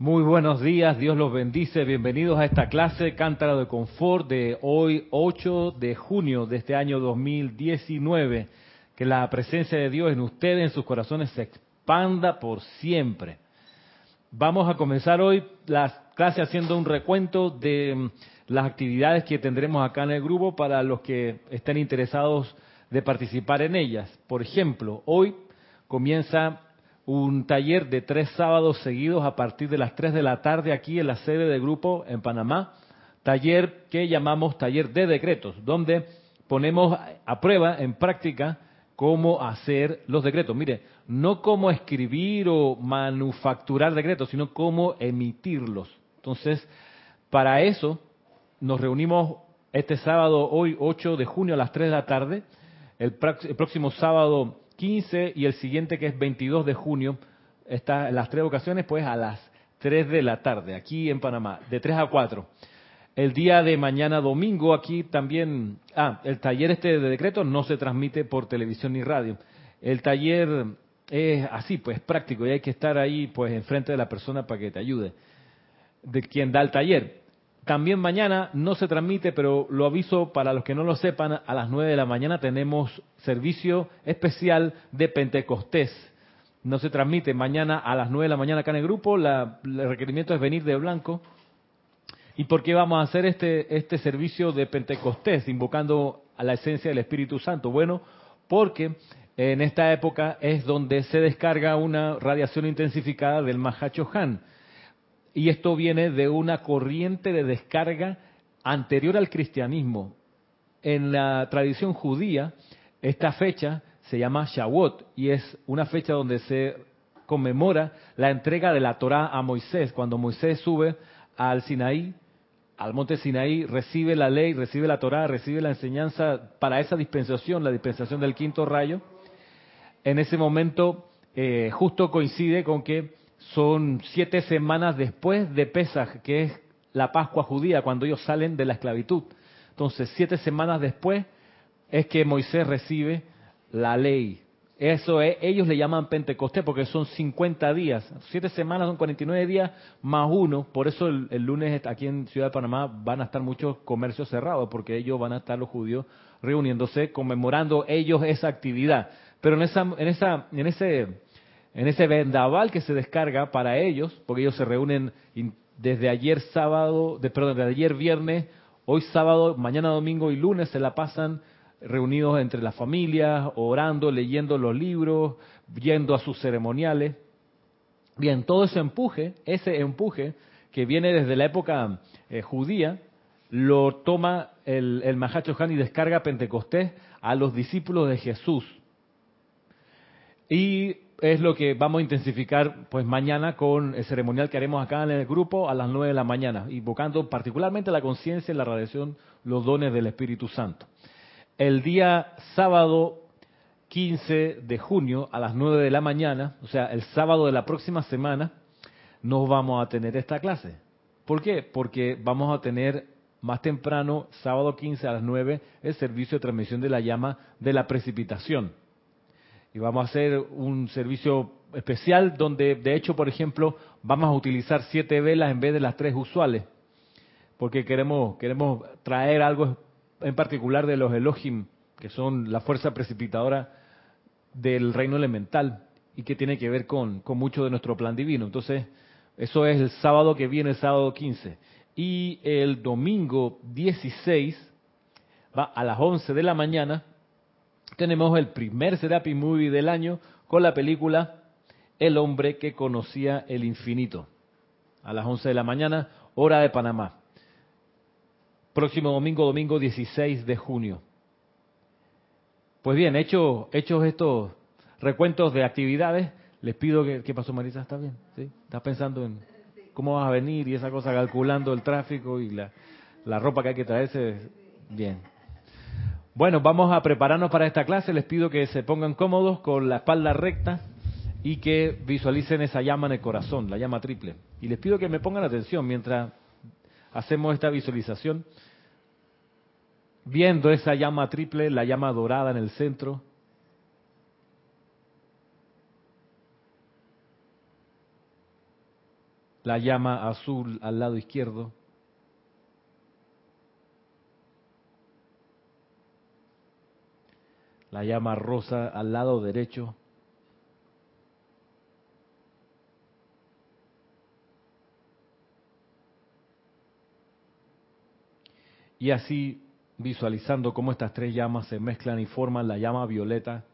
Muy buenos días, Dios los bendice. Bienvenidos a esta clase Cántaro de Confort de hoy, 8 de junio de este año 2019. Que la presencia de Dios en ustedes, en sus corazones, se expanda por siempre. Vamos a comenzar hoy la clase haciendo un recuento de mm, las actividades que tendremos acá en el grupo para los que estén interesados de participar en ellas. Por ejemplo, hoy comienza un taller de tres sábados seguidos a partir de las 3 de la tarde aquí en la sede del grupo en Panamá. Taller que llamamos taller de decretos, donde ponemos a prueba, en práctica, cómo hacer los decretos. Mire, no cómo escribir o manufacturar decretos, sino cómo emitirlos. Entonces, para eso nos reunimos este sábado, hoy 8 de junio a las 3 de la tarde. El, próximo sábado 15 y el siguiente que es 22 de junio, está en las tres ocasiones pues a las 3 de la tarde, aquí en Panamá, de 3 a 4. El día de mañana domingo aquí también, ah, el taller este de decretos no se transmite por televisión ni radio. El taller es así, pues práctico y hay que estar ahí pues enfrente de la persona para que te ayude, de quien da el taller. También mañana no se transmite, pero lo aviso para los que no lo sepan, a las 9 de la mañana tenemos servicio especial de Pentecostés. No se transmite mañana a las 9 de la mañana acá en el grupo, el requerimiento es venir de blanco. ¿Y por qué vamos a hacer este, este servicio de Pentecostés, invocando a la esencia del Espíritu Santo? Bueno, porque en esta época es donde se descarga una radiación intensificada del Mahacho Han y esto viene de una corriente de descarga anterior al cristianismo. En la tradición judía, esta fecha se llama Shavuot y es una fecha donde se conmemora la entrega de la Torá a Moisés. Cuando Moisés sube al Sinaí, al monte Sinaí, recibe la ley, recibe la Torá, recibe la enseñanza para esa dispensación, la dispensación del quinto rayo. En ese momento eh, justo coincide con que son siete semanas después de Pesaj, que es la Pascua judía, cuando ellos salen de la esclavitud. Entonces, siete semanas después es que Moisés recibe la ley. Eso es, ellos le llaman Pentecostés porque son 50 días. Siete semanas son 49 días más uno. Por eso el, lunes aquí en Ciudad de Panamá van a estar muchos comercios cerrados porque ellos van a estar los judíos reuniéndose, conmemorando ellos esa actividad. Pero en, esa, en, esa, en ese en ese vendaval que se descarga para ellos, porque ellos se reúnen desde ayer sábado, de, perdón, desde ayer viernes, hoy sábado, mañana domingo y lunes se la pasan reunidos entre las familias, orando, leyendo los libros, yendo a sus ceremoniales. Bien, todo ese empuje, ese empuje que viene desde la época eh, judía, lo toma el, el Mahacho Han y descarga Pentecostés a los discípulos de Jesús. Y es lo que vamos a intensificar pues mañana con el ceremonial que haremos acá en el grupo a las 9 de la mañana, invocando particularmente la conciencia y la radiación, los dones del Espíritu Santo. El día sábado 15 de junio a las 9 de la mañana, o sea, el sábado de la próxima semana, no vamos a tener esta clase. ¿Por qué? Porque vamos a tener más temprano, sábado 15 a las 9, el servicio de transmisión de la llama de la precipitación y vamos a hacer un servicio especial donde, de hecho, por ejemplo, vamos a utilizar siete velas en vez de las tres usuales, porque queremos, queremos traer algo en particular de los Elohim, que son la fuerza precipitadora del reino elemental y que tiene que ver con, con mucho de nuestro plan divino. Entonces, eso es el sábado que viene, el sábado 15. Y el domingo 16, va a las 11 de la mañana, tenemos el primer Serapi Movie del año con la película El hombre que conocía el infinito. A las 11 de la mañana, hora de Panamá. Próximo domingo, domingo 16 de junio. Pues bien, hechos hecho estos recuentos de actividades, les pido que... ¿Qué pasó, Marisa? ¿Está bien? ¿Sí? ¿Estás pensando en cómo vas a venir y esa cosa, calculando el tráfico y la, la ropa que hay que traerse? Bien. Bueno, vamos a prepararnos para esta clase. Les pido que se pongan cómodos con la espalda recta y que visualicen esa llama en el corazón, la llama triple. Y les pido que me pongan atención mientras hacemos esta visualización, viendo esa llama triple, la llama dorada en el centro. la llama azul al lado izquierdo. La llama rosa al lado derecho. Y así visualizando cómo estas tres llamas se mezclan y forman la llama violeta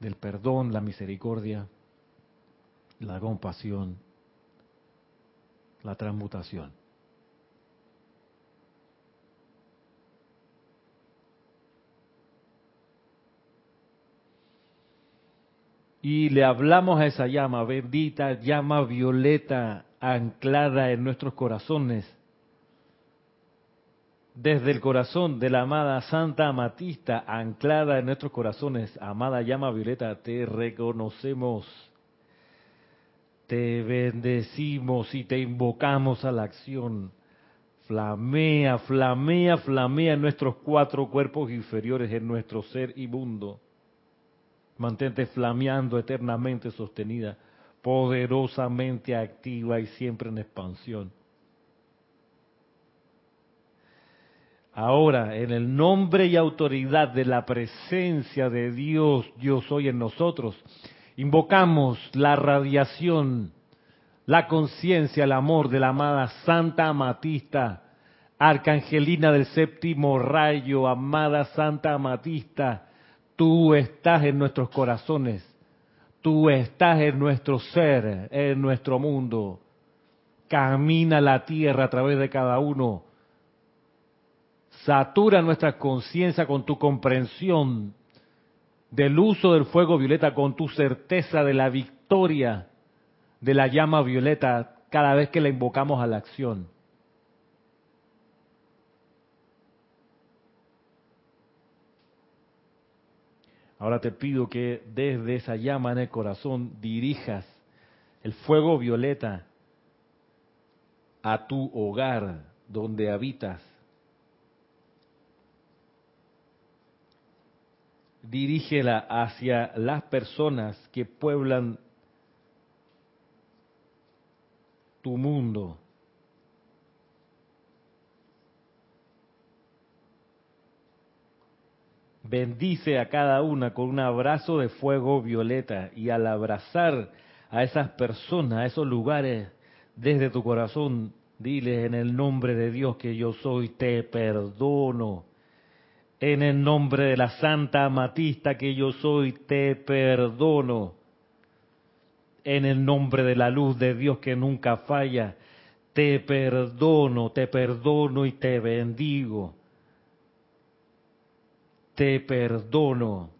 del perdón, la misericordia, la compasión, la transmutación. Y le hablamos a esa llama, bendita llama violeta anclada en nuestros corazones, desde el corazón de la amada Santa Amatista, anclada en nuestros corazones, amada llama violeta, te reconocemos, te bendecimos y te invocamos a la acción. Flamea, flamea, flamea en nuestros cuatro cuerpos inferiores, en nuestro ser inmundo. Mantente flameando eternamente sostenida, poderosamente activa y siempre en expansión. Ahora, en el nombre y autoridad de la presencia de Dios, yo soy en nosotros, invocamos la radiación, la conciencia, el amor de la amada Santa Amatista, Arcangelina del séptimo rayo, amada Santa Amatista, Tú estás en nuestros corazones, tú estás en nuestro ser, en nuestro mundo. Camina la tierra a través de cada uno. Satura nuestra conciencia con tu comprensión del uso del fuego violeta, con tu certeza de la victoria de la llama violeta cada vez que la invocamos a la acción. Ahora te pido que desde esa llama en el corazón dirijas el fuego violeta a tu hogar donde habitas. Dirígela hacia las personas que pueblan tu mundo. Bendice a cada una con un abrazo de fuego violeta y al abrazar a esas personas, a esos lugares desde tu corazón, dile en el nombre de Dios que yo soy, te perdono. En el nombre de la Santa Amatista que yo soy, te perdono. En el nombre de la luz de Dios que nunca falla, te perdono, te perdono y te bendigo te perdono.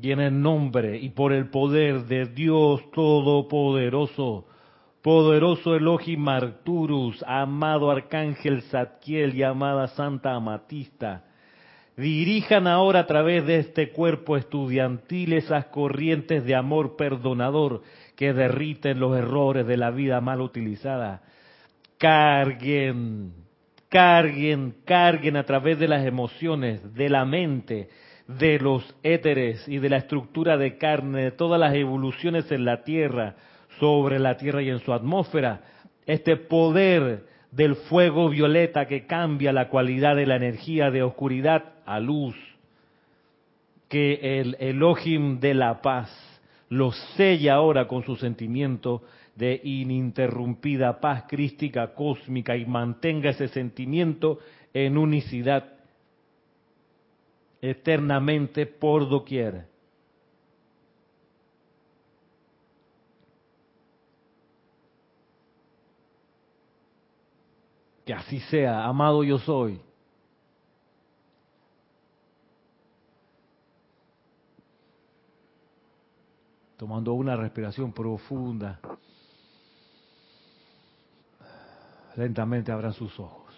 Y en el nombre y por el poder de Dios Todopoderoso, poderoso Elohim Arturus, amado Arcángel Zadkiel y amada Santa Amatista, dirijan ahora a través de este cuerpo estudiantil esas corrientes de amor perdonador que derriten los errores de la vida mal utilizada. Carguen carguen, carguen a través de las emociones, de la mente, de los éteres y de la estructura de carne, de todas las evoluciones en la Tierra, sobre la Tierra y en su atmósfera, este poder del fuego violeta que cambia la cualidad de la energía de oscuridad a luz, que el Elohim de la paz lo sella ahora con su sentimiento de ininterrumpida paz crística cósmica y mantenga ese sentimiento en unicidad eternamente por doquier. Que así sea, amado yo soy. Tomando una respiración profunda. Lentamente abran sus ojos.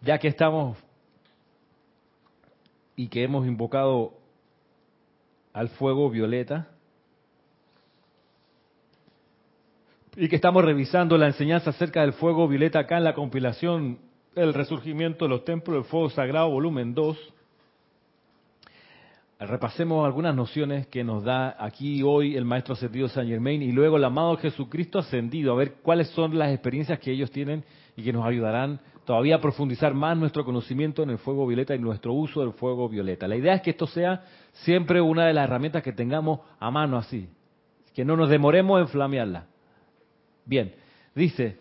Ya que estamos y que hemos invocado al fuego violeta, y que estamos revisando la enseñanza acerca del fuego violeta acá en la compilación El resurgimiento de los templos del fuego sagrado, volumen 2. Repasemos algunas nociones que nos da aquí hoy el maestro ascendido San Germain y luego el amado Jesucristo ascendido, a ver cuáles son las experiencias que ellos tienen y que nos ayudarán todavía a profundizar más nuestro conocimiento en el fuego violeta y nuestro uso del fuego violeta. La idea es que esto sea siempre una de las herramientas que tengamos a mano así, que no nos demoremos en flamearla. Bien, dice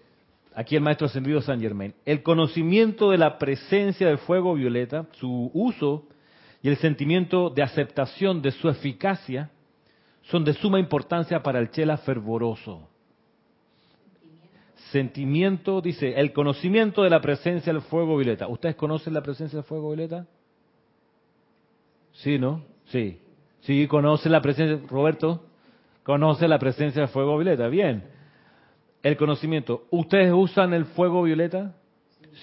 aquí el maestro ascendido San Germain, el conocimiento de la presencia del fuego violeta, su uso y el sentimiento de aceptación de su eficacia son de suma importancia para el chela fervoroso. Sentimiento, dice, el conocimiento de la presencia del fuego violeta. ¿Ustedes conocen la presencia del fuego violeta? Sí, ¿no? Sí. Sí, conoce la presencia. Roberto, conoce la presencia del fuego violeta. Bien. El conocimiento. ¿Ustedes usan el fuego violeta?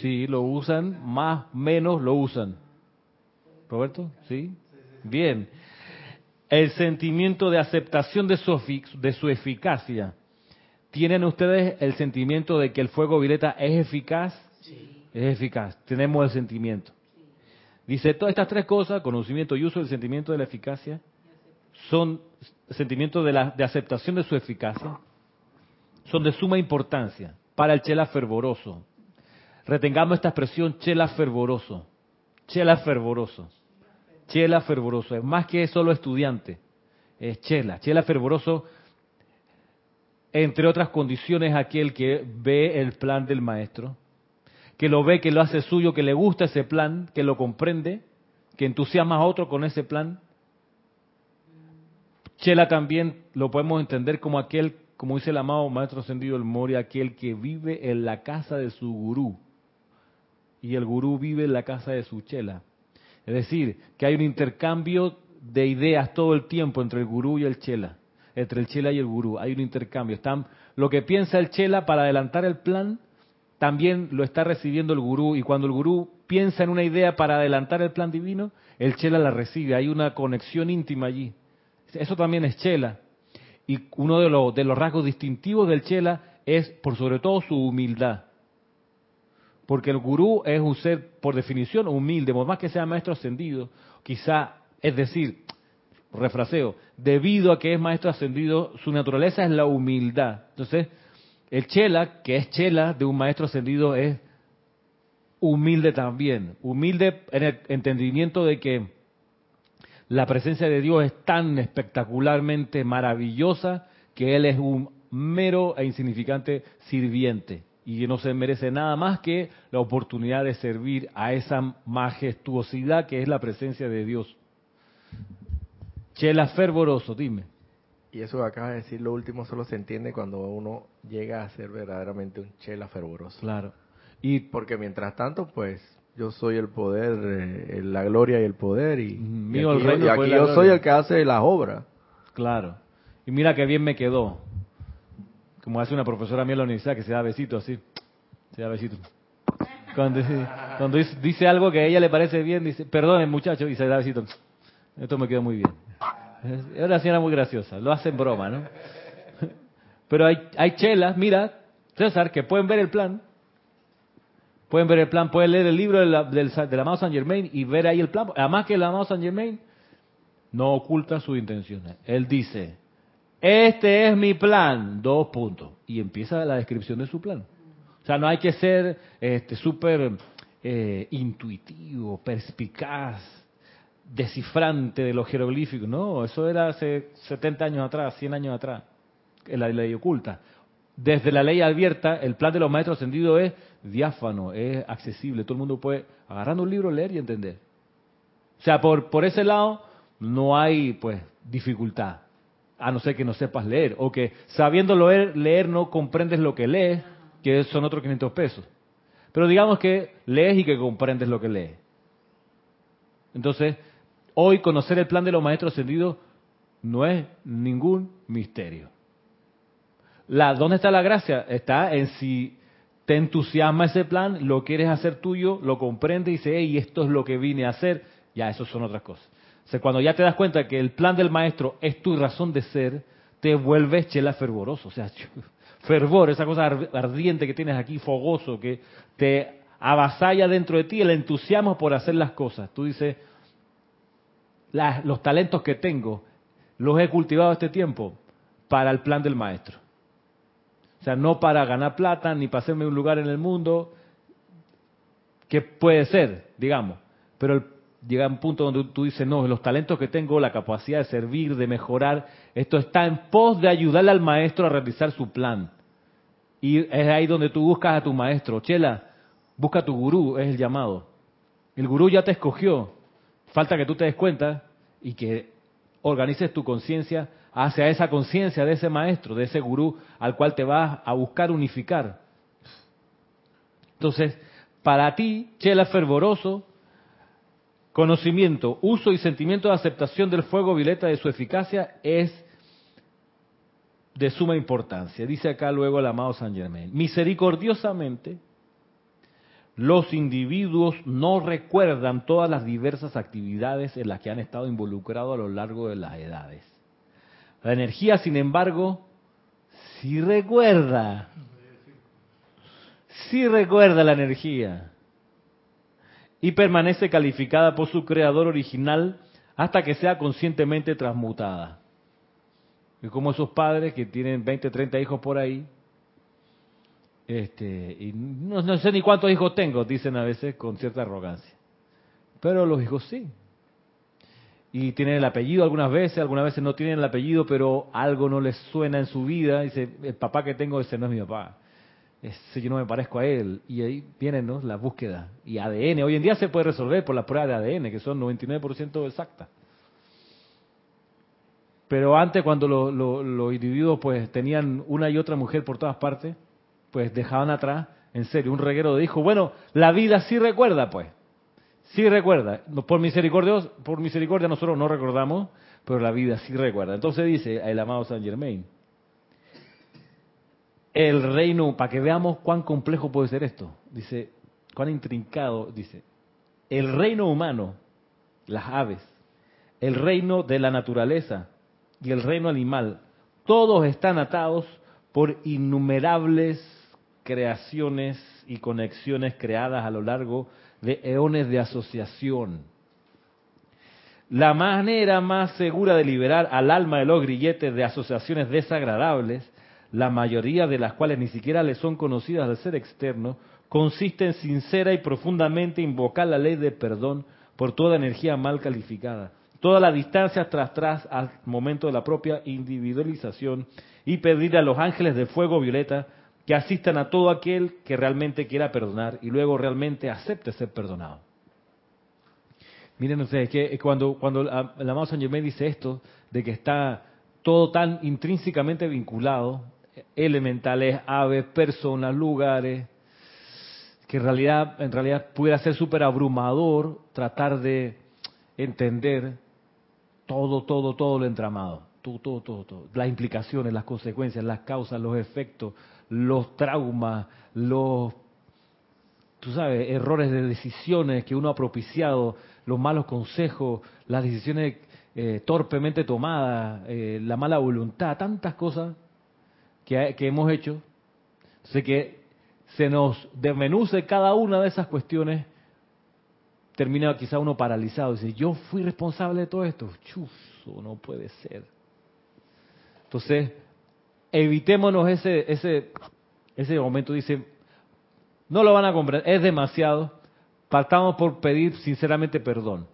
Sí, lo usan. Más, menos lo usan. Roberto, ¿sí? Bien. El sentimiento de aceptación de su, de su eficacia. ¿Tienen ustedes el sentimiento de que el fuego violeta es eficaz? Sí. Es eficaz. Tenemos el sentimiento. Dice, todas estas tres cosas, conocimiento y uso del sentimiento de la eficacia, son sentimientos de, la, de aceptación de su eficacia, son de suma importancia para el chela fervoroso. Retengamos esta expresión chela fervoroso. Chela fervoroso. Chela fervoroso. Es más que solo estudiante. Es chela. Chela fervoroso entre otras condiciones, aquel que ve el plan del maestro, que lo ve, que lo hace suyo, que le gusta ese plan, que lo comprende, que entusiasma a otro con ese plan. Chela también lo podemos entender como aquel, como dice el amado maestro ascendido el Mori, aquel que vive en la casa de su gurú. Y el gurú vive en la casa de su chela. Es decir, que hay un intercambio de ideas todo el tiempo entre el gurú y el chela entre el chela y el gurú. Hay un intercambio. Están, lo que piensa el chela para adelantar el plan, también lo está recibiendo el gurú. Y cuando el gurú piensa en una idea para adelantar el plan divino, el chela la recibe. Hay una conexión íntima allí. Eso también es chela. Y uno de los, de los rasgos distintivos del chela es, por sobre todo, su humildad. Porque el gurú es un ser, por definición, humilde, por más que sea maestro ascendido, quizá, es decir, refraseo, debido a que es maestro ascendido, su naturaleza es la humildad. Entonces, el chela, que es chela de un maestro ascendido, es humilde también. Humilde en el entendimiento de que la presencia de Dios es tan espectacularmente maravillosa que Él es un mero e insignificante sirviente y no se merece nada más que la oportunidad de servir a esa majestuosidad que es la presencia de Dios. Chela fervoroso, dime. Y eso que acabas de decir, lo último solo se entiende cuando uno llega a ser verdaderamente un chela fervoroso. Claro. Y porque mientras tanto, pues yo soy el poder, eh, la gloria y el poder y, Mío aquí, el reino y aquí yo soy el que hace las obras. Claro. Y mira qué bien me quedó. Como hace una profesora mía en la universidad que se da besitos así. Se da besitos. Cuando, dice, algo que a ella le parece bien, dice, perdón muchacho, y se da besitos. Esto me quedó muy bien. Es una señora muy graciosa, lo hace en broma, ¿no? Pero hay, chelas, mira, César, que pueden ver el plan. Pueden ver el plan, pueden leer el libro del, del, amado San Germain y ver ahí el plan. Además que el amado San Germain no oculta sus intenciones. Él dice, este es mi plan, dos puntos. Y empieza la descripción de su plan. O sea, no hay que ser este súper eh, intuitivo, perspicaz, descifrante de los jeroglíficos, no, eso era hace 70 años atrás, 100 años atrás, en la ley oculta. Desde la ley abierta, el plan de los maestros ascendidos es diáfano, es accesible, todo el mundo puede, agarrando un libro, leer y entender. O sea, por, por ese lado no hay pues dificultad, a no ser que no sepas leer, o que sabiendo leer, leer no comprendes lo que lees, que son otros 500 pesos. Pero digamos que lees y que comprendes lo que lees. Entonces, Hoy conocer el plan de los maestros ascendidos no es ningún misterio. La, ¿Dónde está la gracia? Está en si te entusiasma ese plan, lo quieres hacer tuyo, lo comprende y dice, y esto es lo que vine a hacer, ya eso son otras cosas. Cuando ya te das cuenta que el plan del maestro es tu razón de ser, te vuelves chela fervoroso. O sea, fervor, esa cosa ardiente que tienes aquí, fogoso, que te avasalla dentro de ti el entusiasmo por hacer las cosas. Tú dices, los talentos que tengo, los he cultivado este tiempo para el plan del maestro. O sea, no para ganar plata ni para hacerme un lugar en el mundo, que puede ser, digamos, pero llega un punto donde tú dices, no, los talentos que tengo, la capacidad de servir, de mejorar, esto está en pos de ayudarle al maestro a realizar su plan. Y es ahí donde tú buscas a tu maestro. Chela, busca a tu gurú, es el llamado. El gurú ya te escogió. Falta que tú te des cuenta y que organices tu conciencia hacia esa conciencia de ese maestro, de ese gurú al cual te vas a buscar unificar. Entonces, para ti, Chela fervoroso, conocimiento, uso y sentimiento de aceptación del fuego violeta de su eficacia es de suma importancia. Dice acá luego el amado San Germain. Misericordiosamente, los individuos no recuerdan todas las diversas actividades en las que han estado involucrados a lo largo de las edades. La energía, sin embargo, sí recuerda. Sí recuerda la energía. Y permanece calificada por su creador original hasta que sea conscientemente transmutada. Y como esos padres que tienen 20, 30 hijos por ahí, este, y no, sé ni cuántos hijos tengo, dicen a veces con cierta arrogancia. Pero los hijos sí. Y tienen el apellido algunas veces, algunas veces no tienen el apellido, pero algo no les suena en su vida. Dice, el papá que tengo, ese no es mi papá. Ese yo no me parezco a él. Y ahí vienen ¿no? la búsqueda. Y ADN. Hoy en día se puede resolver por la prueba de ADN, que son 99% exactas. Pero antes, cuando los individuos pues tenían una y otra mujer por todas partes, pues dejaban atrás, en serio, un reguero de hijos. Bueno, la vida sí recuerda, pues. Sí recuerda. Por misericordia, por misericordia nosotros no recordamos, pero la vida sí recuerda. Entonces dice el amado Saint Germain, el reino, para que veamos cuán complejo puede ser esto, dice, cuán intrincado, dice, el reino humano, las aves, el reino de la naturaleza y el reino animal, todos están atados por innumerables creaciones y conexiones creadas a lo largo de eones de asociación. La manera más segura de liberar al alma de los grilletes de asociaciones desagradables, la mayoría de las cuales ni siquiera le son conocidas al ser externo, consiste en sincera y profundamente invocar la ley de perdón por toda energía mal calificada, toda la distancia tras tras al momento de la propia individualización y pedir a los ángeles de fuego violeta que asistan a todo aquel que realmente quiera perdonar y luego realmente acepte ser perdonado. Miren ustedes que cuando, cuando el amado San Germain dice esto, de que está todo tan intrínsecamente vinculado, elementales, aves, personas, lugares, que en realidad, en realidad pudiera ser súper abrumador tratar de entender todo, todo, todo lo entramado, todo, todo, todo, todo, las implicaciones, las consecuencias, las causas, los efectos, los traumas, los, tú sabes, errores de decisiones que uno ha propiciado, los malos consejos, las decisiones eh, torpemente tomadas, eh, la mala voluntad, tantas cosas que, hemos hecho. Sé que se nos desmenuce cada una de esas cuestiones, termina quizá uno paralizado. Dice, yo fui responsable de todo esto. Chuzo, no puede ser. Entonces, evitémonos ese, ese, ese momento, dice, no lo van a comprender, es demasiado, partamos por pedir sinceramente perdón.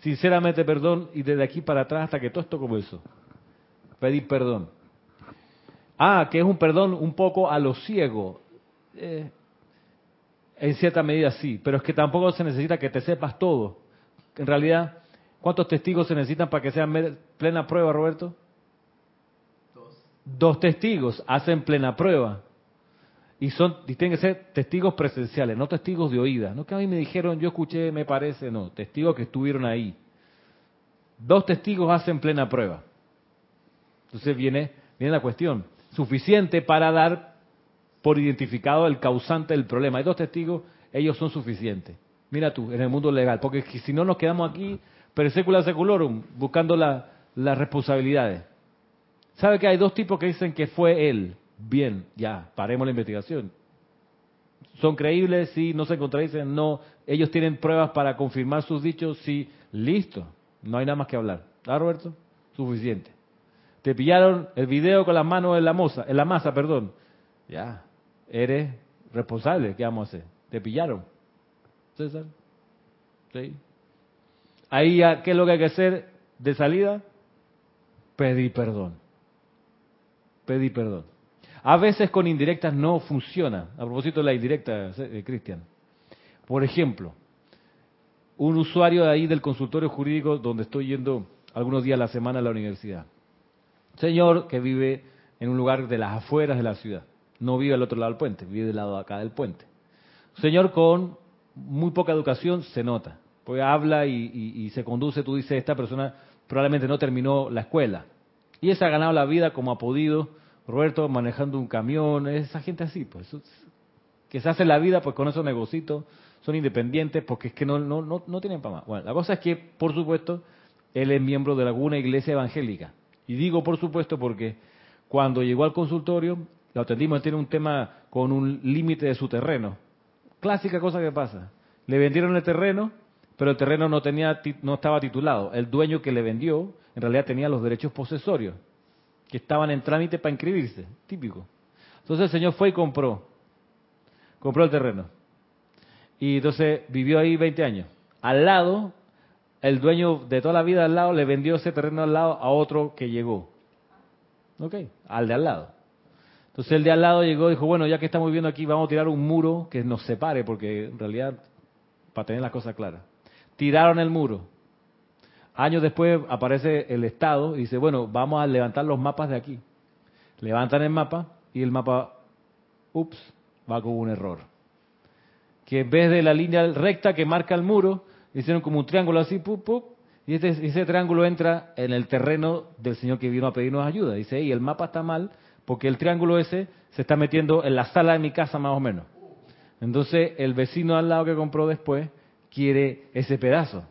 Sinceramente perdón y desde aquí para atrás hasta que todo esto comenzó. Pedir perdón. Ah, que es un perdón un poco a lo ciego. Eh, en cierta medida sí, pero es que tampoco se necesita que te sepas todo. En realidad, ¿cuántos testigos se necesitan para que sean plena prueba, Roberto? dos testigos hacen plena prueba. Y son y tienen que ser testigos presenciales, no testigos de oída. No que a mí me dijeron, yo escuché, me parece, no, testigos que estuvieron ahí. Dos testigos hacen plena prueba. Entonces viene, viene la cuestión, suficiente para dar por identificado el causante del problema. Hay dos testigos, ellos son suficientes. Mira tú, en el mundo legal, porque si no nos quedamos aquí, per secula seculorum, buscando las responsabilidades. ¿Sabe que hay dos tipos que dicen que fue él? Bien, ya, paremos la investigación. ¿Son creíbles? Sí, no se contradicen, no. Ellos tienen pruebas para confirmar sus dichos, sí. Listo, no hay nada más que hablar. ¿Ah, Roberto? Suficiente. Te pillaron el video con las manos en la, moza, en la masa, perdón. Ya, eres responsable, ¿qué vamos a hacer? Te pillaron. César. ¿Sí? Ahí, ¿qué es lo que hay que hacer de salida? Pedir perdón. Pedir perdón. A veces con indirectas no funciona. A propósito de la indirecta, eh, Cristian. Por ejemplo, un usuario de ahí del consultorio jurídico donde estoy yendo algunos días a la semana a la universidad. Señor que vive en un lugar de las afueras de la ciudad. No vive al otro lado del puente, vive del lado de acá del puente. Señor con muy poca educación, se nota. Pues habla y, se conduce, tú dices, esta persona probablemente no terminó la escuela. Y ese ha ganado la vida como ha podido, Roberto manejando un camión, esa gente así, pues, que se hace la vida pues con esos negocios, son independientes porque es que no, no, no, no tienen para más. Bueno, la cosa es que, por supuesto, él es miembro de alguna iglesia evangélica. Y digo por supuesto porque cuando llegó al consultorio, lo atendimos, tiene un tema con un límite de su terreno. Clásica cosa que pasa. Le vendieron el terreno, pero el terreno no, tenía, no estaba titulado. El dueño que le vendió, en realidad tenía los derechos posesorios que estaban en trámite para inscribirse, típico. Entonces el señor fue y compró, compró el terreno. Y entonces vivió ahí 20 años. Al lado, el dueño de toda la vida al lado le vendió ese terreno al lado a otro que llegó. ¿Ok? Al de al lado. Entonces el de al lado llegó y dijo, bueno, ya que estamos viviendo aquí, vamos a tirar un muro que nos separe, porque en realidad, para tener las cosas claras. Tiraron el muro. Años después aparece el Estado y dice, bueno, vamos a levantar los mapas de aquí. Levantan el mapa y el mapa, ups, va con un error. Que en vez de la línea recta que marca el muro, hicieron como un triángulo así, pup, pup, y este, ese triángulo entra en el terreno del señor que vino a pedirnos ayuda. Dice, y el mapa está mal porque el triángulo ese se está metiendo en la sala de mi casa más o menos. Entonces el vecino al lado que compró después quiere ese pedazo.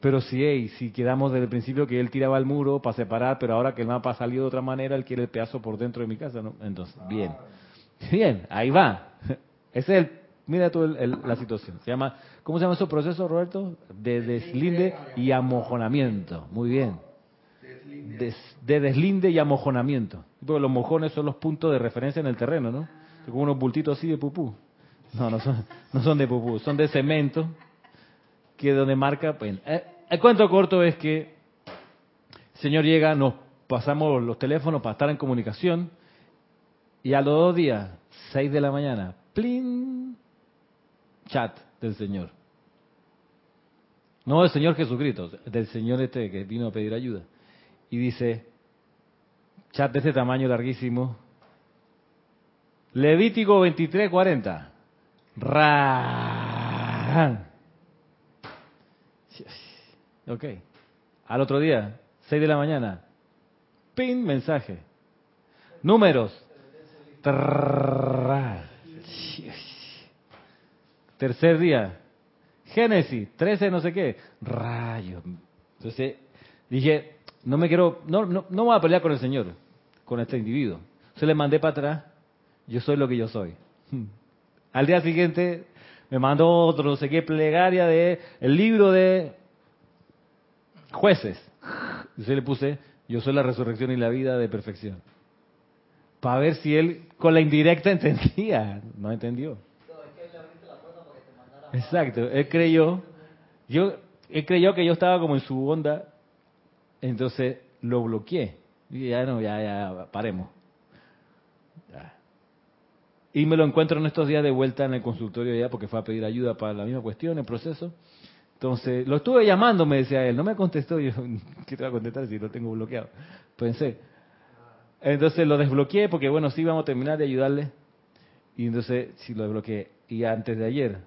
Pero si, si quedamos desde el principio que él tiraba el muro para separar, pero ahora que el mapa ha salido de otra manera, él quiere el pedazo por dentro de mi casa, ¿no? Entonces, bien. Bien, ahí va. Ese es el, mira tú la situación. Se llama, ¿cómo se llama ese proceso, Roberto? De deslinde y amojonamiento. Muy bien. de deslinde y amojonamiento. Porque los mojones son los puntos de referencia en el terreno, ¿no? Como unos bultitos así de pupú. No, no son, no son de pupú, son de cemento, que donde marca, pues, eh, el cuento corto es que el Señor llega, nos pasamos los teléfonos para estar en comunicación y a los dos días, seis de la mañana, plin, chat del Señor. No del Señor Jesucristo, del Señor este que vino a pedir ayuda. Y dice, chat de ese tamaño larguísimo, Levítico 23, 40. Ra. Ok. Al otro día, 6 de la mañana. Pin, mensaje. Números. Tercer día. Génesis, 13 no sé qué. Rayos. Entonces dije, no me quiero, no, no, no voy a pelear con el Señor, con este individuo. Se le mandé para atrás, yo soy lo que yo soy. Al día siguiente me mandó otro, no sé qué, plegaria de el libro de jueces. Se le puse, yo soy la resurrección y la vida de perfección. Para ver si él con la indirecta entendía. No entendió. Exacto, él creyó, yo, él creyó que yo estaba como en su onda, entonces lo bloqueé. Y ya no, ya, ya, paremos. Y me lo encuentro en estos días de vuelta en el consultorio ya porque fue a pedir ayuda para la misma cuestión, el proceso. Entonces, lo estuve llamando, me decía él, no me contestó, yo, ¿qué te va a contestar si lo tengo bloqueado? Pensé. Entonces lo desbloqueé porque, bueno, sí, vamos a terminar de ayudarle. Y entonces, sí, lo desbloqueé. Y antes de ayer,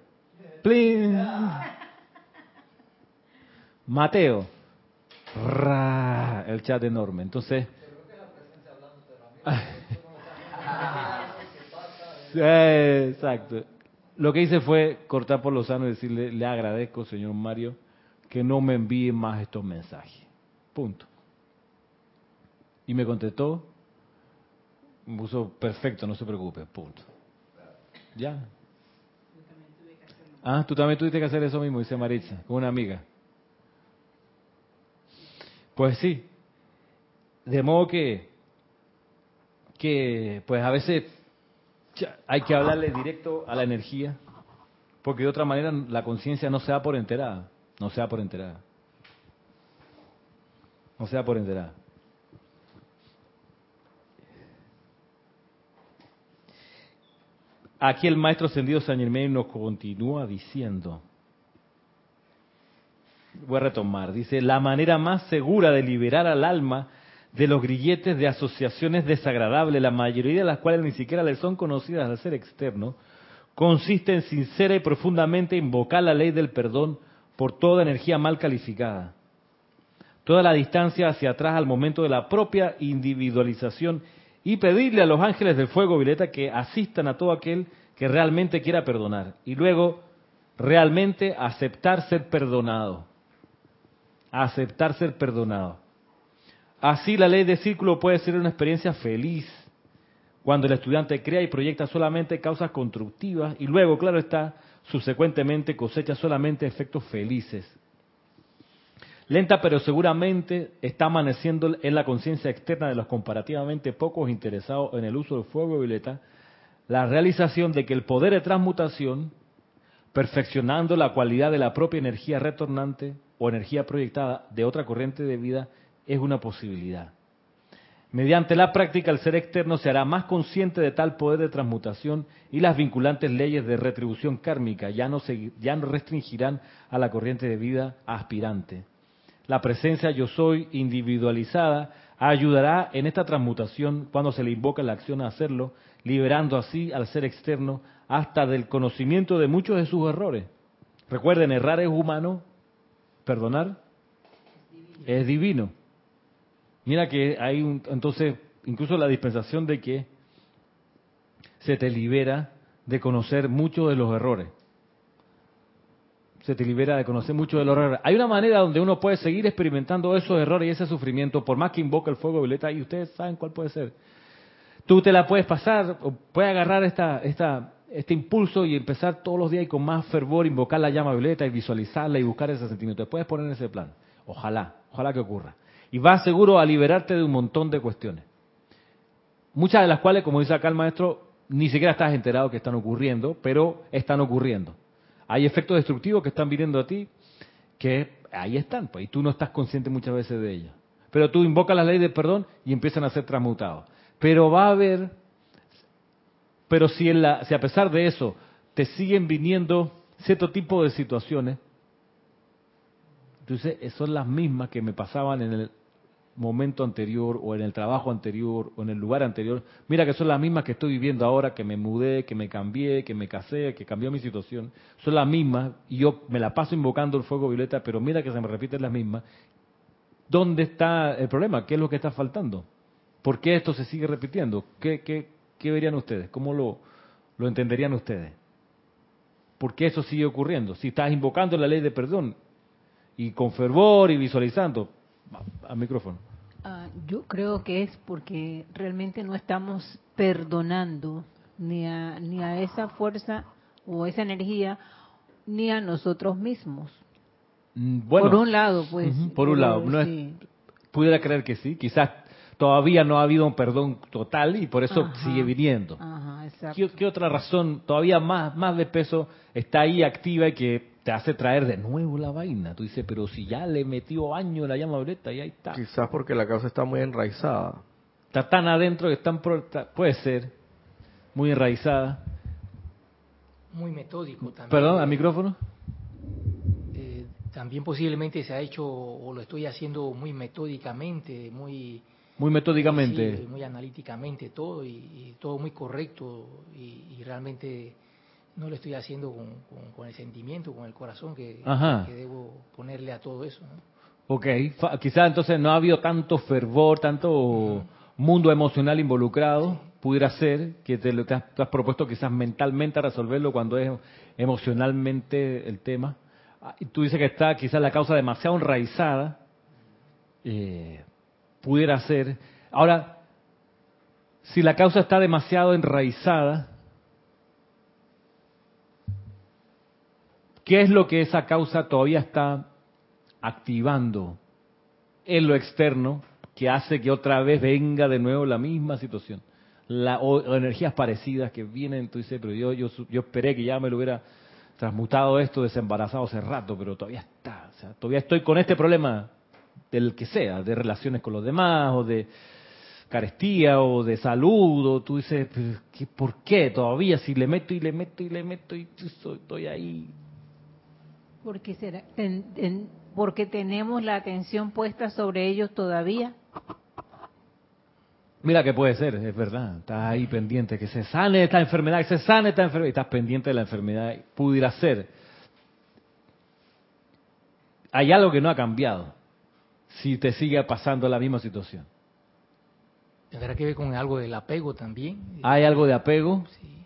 Mateo, el chat enorme. Entonces, exacto lo que hice fue cortar por lo sano y decirle, le agradezco, señor Mario, que no me envíe más estos mensajes. Punto. Y me contestó, me puso perfecto, no se preocupe, punto. Ya. Ah, tú también tuviste que hacer eso mismo, dice Maritza, con una amiga. Pues sí. De modo que, que pues a veces hay que hablarle directo a la energía, porque de otra manera la conciencia no se da por enterada, no se da por enterada. No se da por enterada. Aquí el maestro ascendido San Germain nos continúa diciendo, voy a retomar, dice, la manera más segura de liberar al alma de los grilletes de asociaciones desagradables, la mayoría de las cuales ni siquiera le son conocidas al ser externo, consiste en sincera y profundamente invocar la ley del perdón por toda energía mal calificada. Toda la distancia hacia atrás al momento de la propia individualización y pedirle a los ángeles del fuego violeta que asistan a todo aquel que realmente quiera perdonar y luego realmente aceptar ser perdonado. Aceptar ser perdonado. Así la ley de círculo puede ser una experiencia feliz cuando el estudiante crea y proyecta solamente causas constructivas y luego, claro está, subsecuentemente cosecha solamente efectos felices. Lenta pero seguramente está amaneciendo en la conciencia externa de los comparativamente pocos interesados en el uso del fuego violeta la realización de que el poder de transmutación, perfeccionando la cualidad de la propia energía retornante o energía proyectada de otra corriente de vida, es una posibilidad. Mediante la práctica, el ser externo se hará más consciente de tal poder de transmutación y las vinculantes leyes de retribución kármica ya no, ya no restringirán a la corriente de vida aspirante la presencia yo soy individualizada ayudará en esta transmutación cuando se le invoca la acción a hacerlo, liberando así al ser externo hasta del conocimiento de muchos de sus errores. Recuerden, errar es humano, perdonar es divino. Mira que hay un, entonces incluso la dispensación de que se te libera de conocer muchos de los errores se te libera de conocer mucho del horror. Hay una manera donde uno puede seguir experimentando esos errores y ese sufrimiento, por más que invoque el fuego violeta, y ustedes saben cuál puede ser. Tú te la puedes pasar, puedes agarrar esta, esta, este impulso y empezar todos los días y con más fervor invocar la llama violeta y visualizarla y buscar ese sentimiento. Te puedes poner en ese plan. Ojalá, ojalá que ocurra. Y vas seguro a liberarte de un montón de cuestiones. Muchas de las cuales, como dice acá el maestro, ni siquiera estás enterado que están ocurriendo, pero están ocurriendo. Hay efectos destructivos que están viniendo a ti que ahí están, pues, y tú no estás consciente muchas veces de ellos. Pero tú invocas la ley de perdón y empiezan a ser transmutados. Pero va a haber, pero si, en la, si a pesar de eso te siguen viniendo cierto tipo de situaciones, entonces son las mismas que me pasaban en el momento anterior o en el trabajo anterior o en el lugar anterior, mira que son las mismas que estoy viviendo ahora, que me mudé, que me cambié, que me casé, que cambió mi situación, son las mismas y yo me la paso invocando el fuego violeta, pero mira que se me repiten las mismas. ¿Dónde está el problema? ¿Qué es lo que está faltando? ¿Por qué esto se sigue repitiendo? ¿Qué, qué, qué verían ustedes? ¿Cómo lo, lo entenderían ustedes? ¿Por qué eso sigue ocurriendo? Si estás invocando la ley de perdón y con fervor y visualizando, al micrófono. Ah, yo creo que es porque realmente no estamos perdonando ni a, ni a esa fuerza o esa energía ni a nosotros mismos. Mm, bueno, por un lado, pues. por un lado, no pudiera creer que sí, quizás todavía no ha habido un perdón total y por eso sigue viniendo. ¿Qué, ¿Qué, otra razón todavía más, más de peso está ahí activa y que te hace traer de nuevo la vaina. Tú dices, pero si ya le metió año la llama violeta y ahí está. Quizás porque la causa está muy enraizada. Está tan adentro que están puede ser muy enraizada. Muy metódico también. Perdón, al micrófono. Eh, también posiblemente se ha hecho o lo estoy haciendo muy metódicamente, muy muy metódicamente, muy analíticamente todo y, todo muy correcto y realmente no lo estoy haciendo con, el sentimiento, con el corazón que, debo ponerle a todo eso. Ok, quizás entonces no ha habido tanto fervor, tanto mundo emocional involucrado. Pudiera ser que te, te, has, propuesto quizás mentalmente resolverlo cuando es emocionalmente el tema. Ah, y tú dices que está quizás la causa demasiado enraizada. Eh, pudiera ser. Ahora, si la causa está demasiado enraizada, ¿qué es lo que esa causa todavía está activando en lo externo que hace que otra vez venga de nuevo la misma situación? La, o, energías parecidas que vienen, tú dices, pero yo, yo, yo esperé que ya me lo hubiera transmutado esto, desembarazado hace rato, pero todavía está, o sea, todavía estoy con este problema del que sea, de relaciones con los demás, o de carestía, o de salud, o tú dices, ¿por qué todavía si le meto y le meto y le meto y estoy ahí? Porque, será, porque tenemos la atención puesta sobre ellos todavía. Mira que puede ser, es verdad. Estás ahí pendiente, que se sane esta enfermedad, que se sane esta enfermedad. Estás pendiente de la enfermedad. Pudiera ser. Hay algo que no ha cambiado si te sigue pasando la misma situación. Tendrá que ver con algo del apego también. Hay algo de apego sí.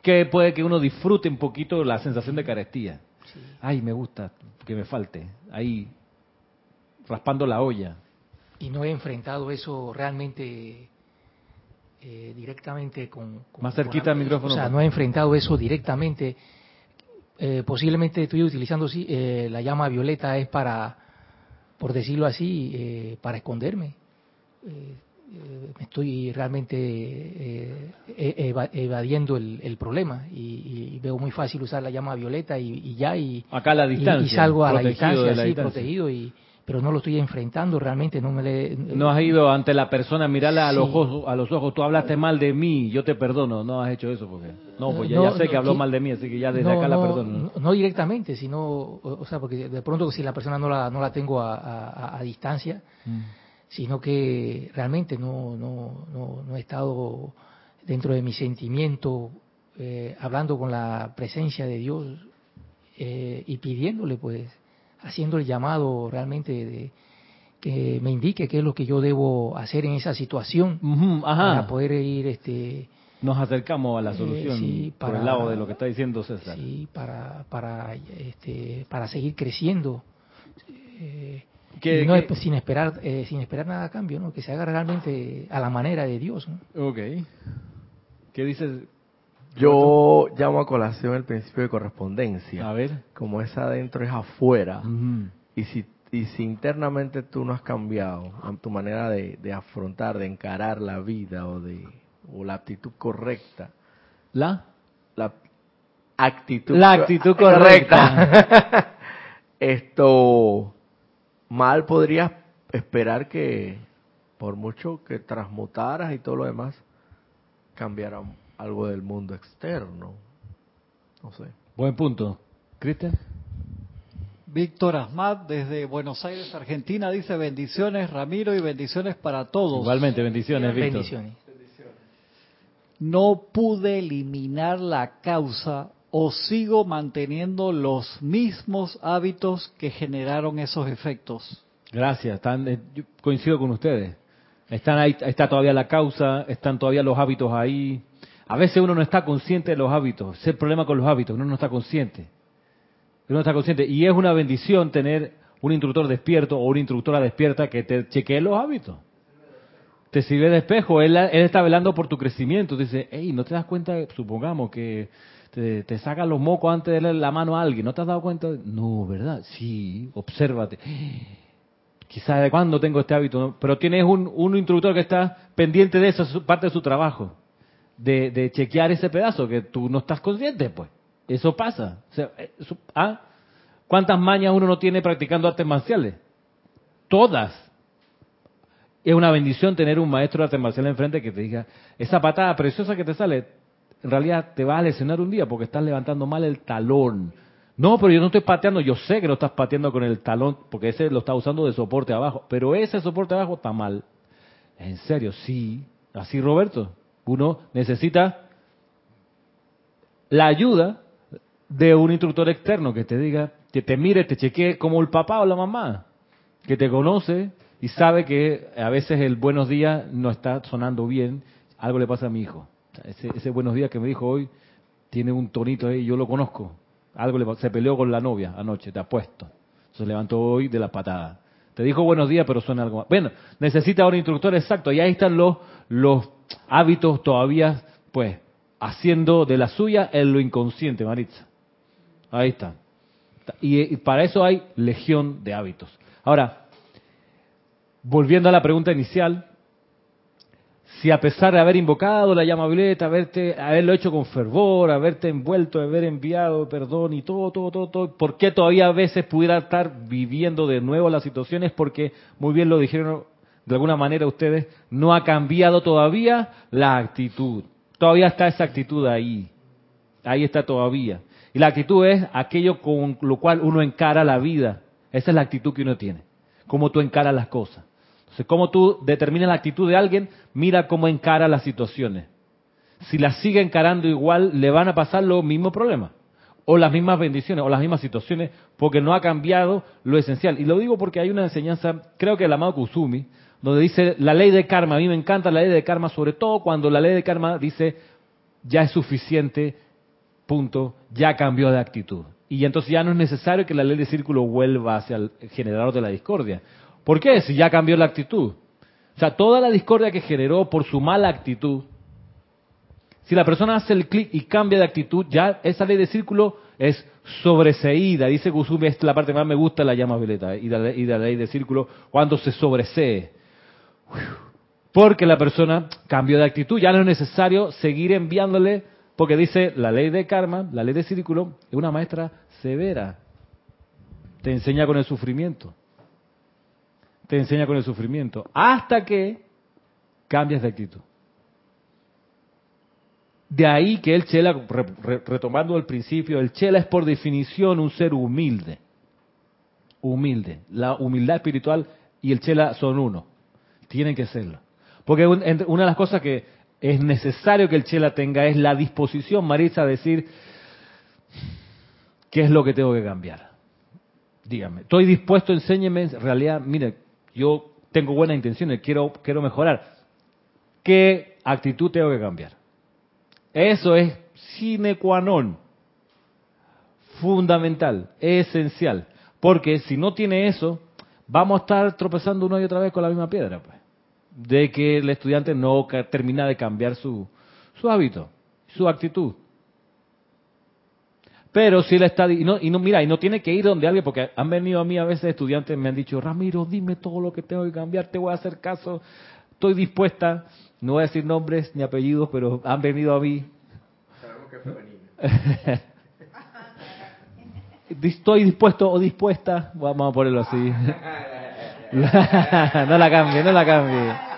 que puede que uno disfrute un poquito la sensación de carestía. Ay, me gusta que me falte. Ahí, raspando la olla y no he enfrentado eso realmente eh, directamente con, Más cerquita al micrófono. O sea, no he enfrentado eso directamente. Eh, posiblemente estoy utilizando sí, eh, la llama violeta es para, por decirlo así, para esconderme. Estoy realmente evadiendo el, problema y, veo muy fácil usar la llama violeta y, ya y, Acá la distancia, y, salgo a la distancia, así, protegido y pero no lo estoy enfrentando realmente no me le, no has ido ante la persona mirarla a los ojos a los ojos tú hablaste mal de mí yo te perdono no has hecho eso porque no pues ya, sé que habló mal de mí así que ya desde acá la perdono. no, directamente sino o, sea porque de pronto si la persona no la no la tengo a, distancia mm. Sino que realmente no no no no he estado dentro de mi sentimiento eh, hablando con la presencia de Dios eh, y pidiéndole pues haciendo el llamado realmente de que me indique qué es lo que yo debo hacer en esa situación para poder ir este nos acercamos a la eh, solución por el lado de lo que está diciendo César. sí para para este para seguir creciendo eh, no sin esperar eh, sin esperar nada a cambio no que se haga realmente a la manera de Dios ¿no? Ok. qué dices yo llamo a colación el principio de correspondencia. A ver. Como es adentro es afuera. Y si y si internamente tú no has cambiado tu manera de, afrontar, de encarar la vida o de o la actitud correcta. ¿La? La actitud, la actitud correcta. Esto mal podrías esperar que por mucho que transmutaras y todo lo demás cambiara algo del mundo externo. No sé. Buen punto. Cristian. Víctor Asmat desde Buenos Aires, Argentina, dice bendiciones Ramiro y bendiciones para todos. Igualmente, bendiciones Víctor. Bendiciones. No pude eliminar la causa o sigo manteniendo los mismos hábitos que generaron esos efectos. Gracias, eh, coincido con ustedes. Están ahí, está todavía la causa, están todavía los hábitos ahí, a veces uno no está consciente de los hábitos. Es el problema con los hábitos, uno no está consciente. Uno no está consciente. Y es una bendición tener un instructor despierto o una instructora despierta que te chequee los hábitos. Te sirve de espejo. Él, está velando por tu crecimiento. Dice, hey, ¿no te das cuenta? Supongamos que te, te sacan los mocos antes de darle la mano a alguien. ¿No te has dado cuenta? No, ¿verdad? Sí, obsérvate. Quizás de cuándo tengo este hábito, pero tienes un, un instructor que está pendiente de eso, parte de su trabajo de, chequear ese pedazo que tú no estás consciente, pues. Eso pasa. ¿ah? ¿Cuántas mañas uno no tiene practicando artes marciales? Todas. Es una bendición tener un maestro de artes marciales enfrente que te diga, esa patada preciosa que te sale, en realidad te va a lesionar un día porque estás levantando mal el talón. No, pero yo no estoy pateando, yo sé que no estás pateando con el talón, porque ese lo está usando de soporte abajo, pero ese soporte abajo está mal. En serio, sí. Así, Roberto. Uno necesita la ayuda de un instructor externo que te diga, que te mire, te chequee como el papá o la mamá, que te conoce y sabe que a veces el buenos días no está sonando bien, algo le pasa a mi hijo. Ese, buenos días que me dijo hoy tiene un tonito ahí, yo lo conozco. Algo le se peleó con la novia anoche, te apuesto. Se levantó hoy de la patada. Te dijo buenos días, pero suena algo más. Bueno, necesita un instructor exacto. Y ahí están los, los hábitos todavía, pues, haciendo de la suya en lo inconsciente, Maritza. Ahí está. Y, y para eso hay legión de hábitos. Ahora, volviendo a la pregunta inicial, si a pesar de haber invocado la llama violeta, haberte, haberlo hecho con fervor, haberte envuelto, haber enviado perdón y todo, todo, todo, todo, ¿por qué todavía a veces pudiera estar viviendo de nuevo las situaciones? Porque, muy bien lo dijeron de alguna manera ustedes, no ha cambiado todavía la actitud. Todavía está esa actitud ahí. Ahí está todavía. Y la actitud es aquello con lo cual uno encara la vida. Esa es la actitud que uno tiene. Cómo tú encaras las cosas. Entonces, cómo tú determinas la actitud de alguien, mira cómo encara las situaciones. Si las sigue encarando igual, le van a pasar los mismos problemas, o las mismas bendiciones, o las mismas situaciones, porque no ha cambiado lo esencial. Y lo digo porque hay una enseñanza, creo que el amado Kusumi, donde dice la ley de karma. A mí me encanta la ley de karma, sobre todo cuando la ley de karma dice ya es suficiente, punto, ya cambió de actitud. Y entonces ya no es necesario que la ley de círculo vuelva hacia el generador de la discordia. ¿Por qué? Si ya cambió la actitud. O sea, toda la discordia que generó por su mala actitud, si la persona hace el clic y cambia de actitud, ya esa ley de círculo es sobreseída. Dice Kusumi, esta es la parte que más me gusta la llama violeta y de, y de la ley de círculo, cuando se sobresee. Porque la persona cambió de actitud, ya no es necesario seguir enviándole, porque dice la ley de karma, la ley de círculo, es una maestra severa. Te enseña con el sufrimiento te enseña con el sufrimiento, hasta que cambias de actitud. De ahí que el Chela, retomando el principio, el Chela es por definición un ser humilde. Humilde. La humildad espiritual y el Chela son uno. Tienen que serlo. Porque una de las cosas que es necesario que el Chela tenga es la disposición, Marisa, a decir, ¿qué es lo que tengo que cambiar? Dígame, estoy dispuesto, enséñeme, en realidad, mire, yo tengo buenas intenciones, quiero, quiero mejorar. ¿Qué actitud tengo que cambiar? Eso es sine qua non, fundamental, esencial. Porque si no tiene eso, vamos a estar tropezando una y otra vez con la misma piedra, pues. De que el estudiante no termina de cambiar su, su hábito, su actitud. Pero si él está, y no, y no, mira, y no tiene que ir donde alguien, porque han venido a mí a veces estudiantes, me han dicho, Ramiro, dime todo lo que tengo que cambiar, te voy a hacer caso, estoy dispuesta, no voy a decir nombres ni apellidos, pero han venido a mí. Sabemos que es femenino. estoy dispuesto o dispuesta, vamos a ponerlo así. no la cambie, no la cambie.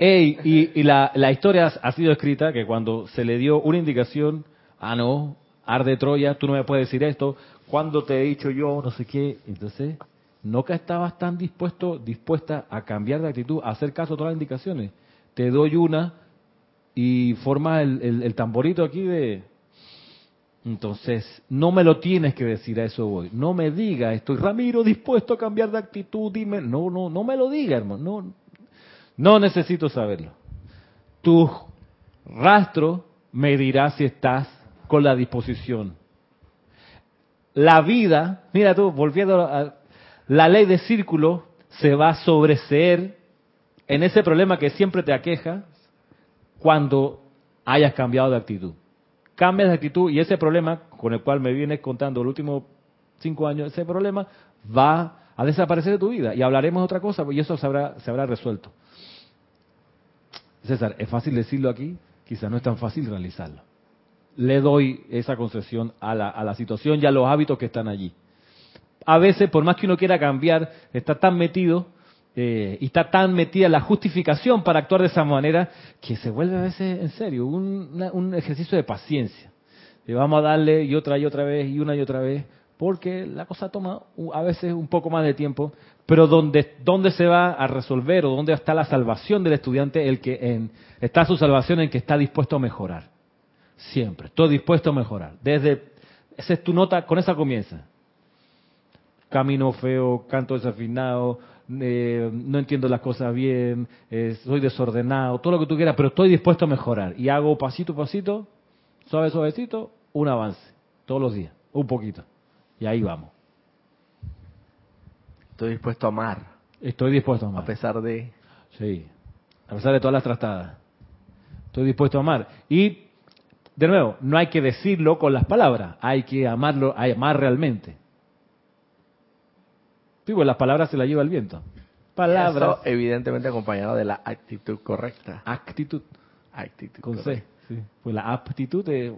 Y, la, historia ha sido escrita que cuando se le dio una indicación, ah, no, arde Troya, tú no me puedes decir esto, cuando te he dicho yo, no sé qué, entonces, no que estabas tan dispuesto, dispuesta a cambiar de actitud, a hacer caso a todas las indicaciones. Te doy una y forma el, el tamborito aquí de... Entonces, no me lo tienes que decir, a eso voy. No me diga, estoy Ramiro dispuesto a cambiar de actitud, dime, no, no, no me lo diga, hermano, no, no necesito saberlo. Tu rastro me dirá si estás con la disposición. La vida, mira tú, volviendo a la ley de círculo, se va a sobreseer en ese problema que siempre te aqueja cuando hayas cambiado de actitud. Cambias de actitud y ese problema con el cual me vienes contando los últimos cinco años, ese problema va a desaparecer de tu vida y hablaremos de otra cosa y eso se habrá, se habrá resuelto. César, es fácil decirlo aquí, quizás no es tan fácil realizarlo. Le doy esa concesión a la, a la situación y a los hábitos que están allí. A veces, por más que uno quiera cambiar, está tan metido eh, y está tan metida la justificación para actuar de esa manera que se vuelve a veces, en serio, un, ejercicio de paciencia. Le vamos a darle y otra y otra vez y una y otra vez, porque la cosa toma a veces un poco más de tiempo, pero donde, dónde se va a resolver o dónde está la salvación del estudiante, el que en, está su salvación en que está dispuesto a mejorar. Siempre, estoy dispuesto a mejorar. Desde, esa es tu nota, con esa comienza. Camino feo, canto desafinado, eh, no entiendo las cosas bien, eh, soy desordenado, todo lo que tú quieras, pero estoy dispuesto a mejorar. Y hago pasito a pasito, suave, suavecito, un avance, todos los días, un poquito. Y ahí vamos. Estoy dispuesto a amar, Estoy dispuesto a amar. a pesar de... Sí, a pesar de todas las trastadas. Estoy dispuesto a amar. Y, de nuevo, no hay que decirlo con las palabras, hay que amarlo, hay amar realmente. Sí, pues las palabras se las lleva el viento. Palabras, Eso, evidentemente acompañado de la actitud correcta. actitud, Actitud con C. correcta. Sí. Pues la aptitud eh,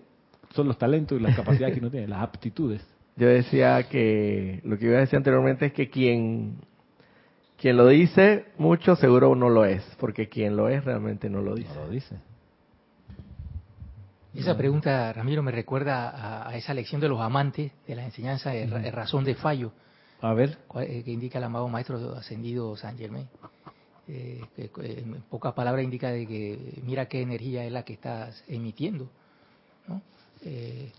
son los talentos y las capacidades que uno tiene, las aptitudes. Yo decía que lo que iba a decir anteriormente es que quien quien lo dice mucho seguro no lo es, porque quien lo es realmente no lo dice. No lo dice. Esa pregunta, Ramiro, me recuerda a, a esa lección de los amantes de la enseñanza de, ra- de razón de fallo, A ver, eh, que indica el amado maestro ascendido San Germain. Eh, que en pocas palabras indica de que mira qué energía es la que estás emitiendo. ¿no? Eh,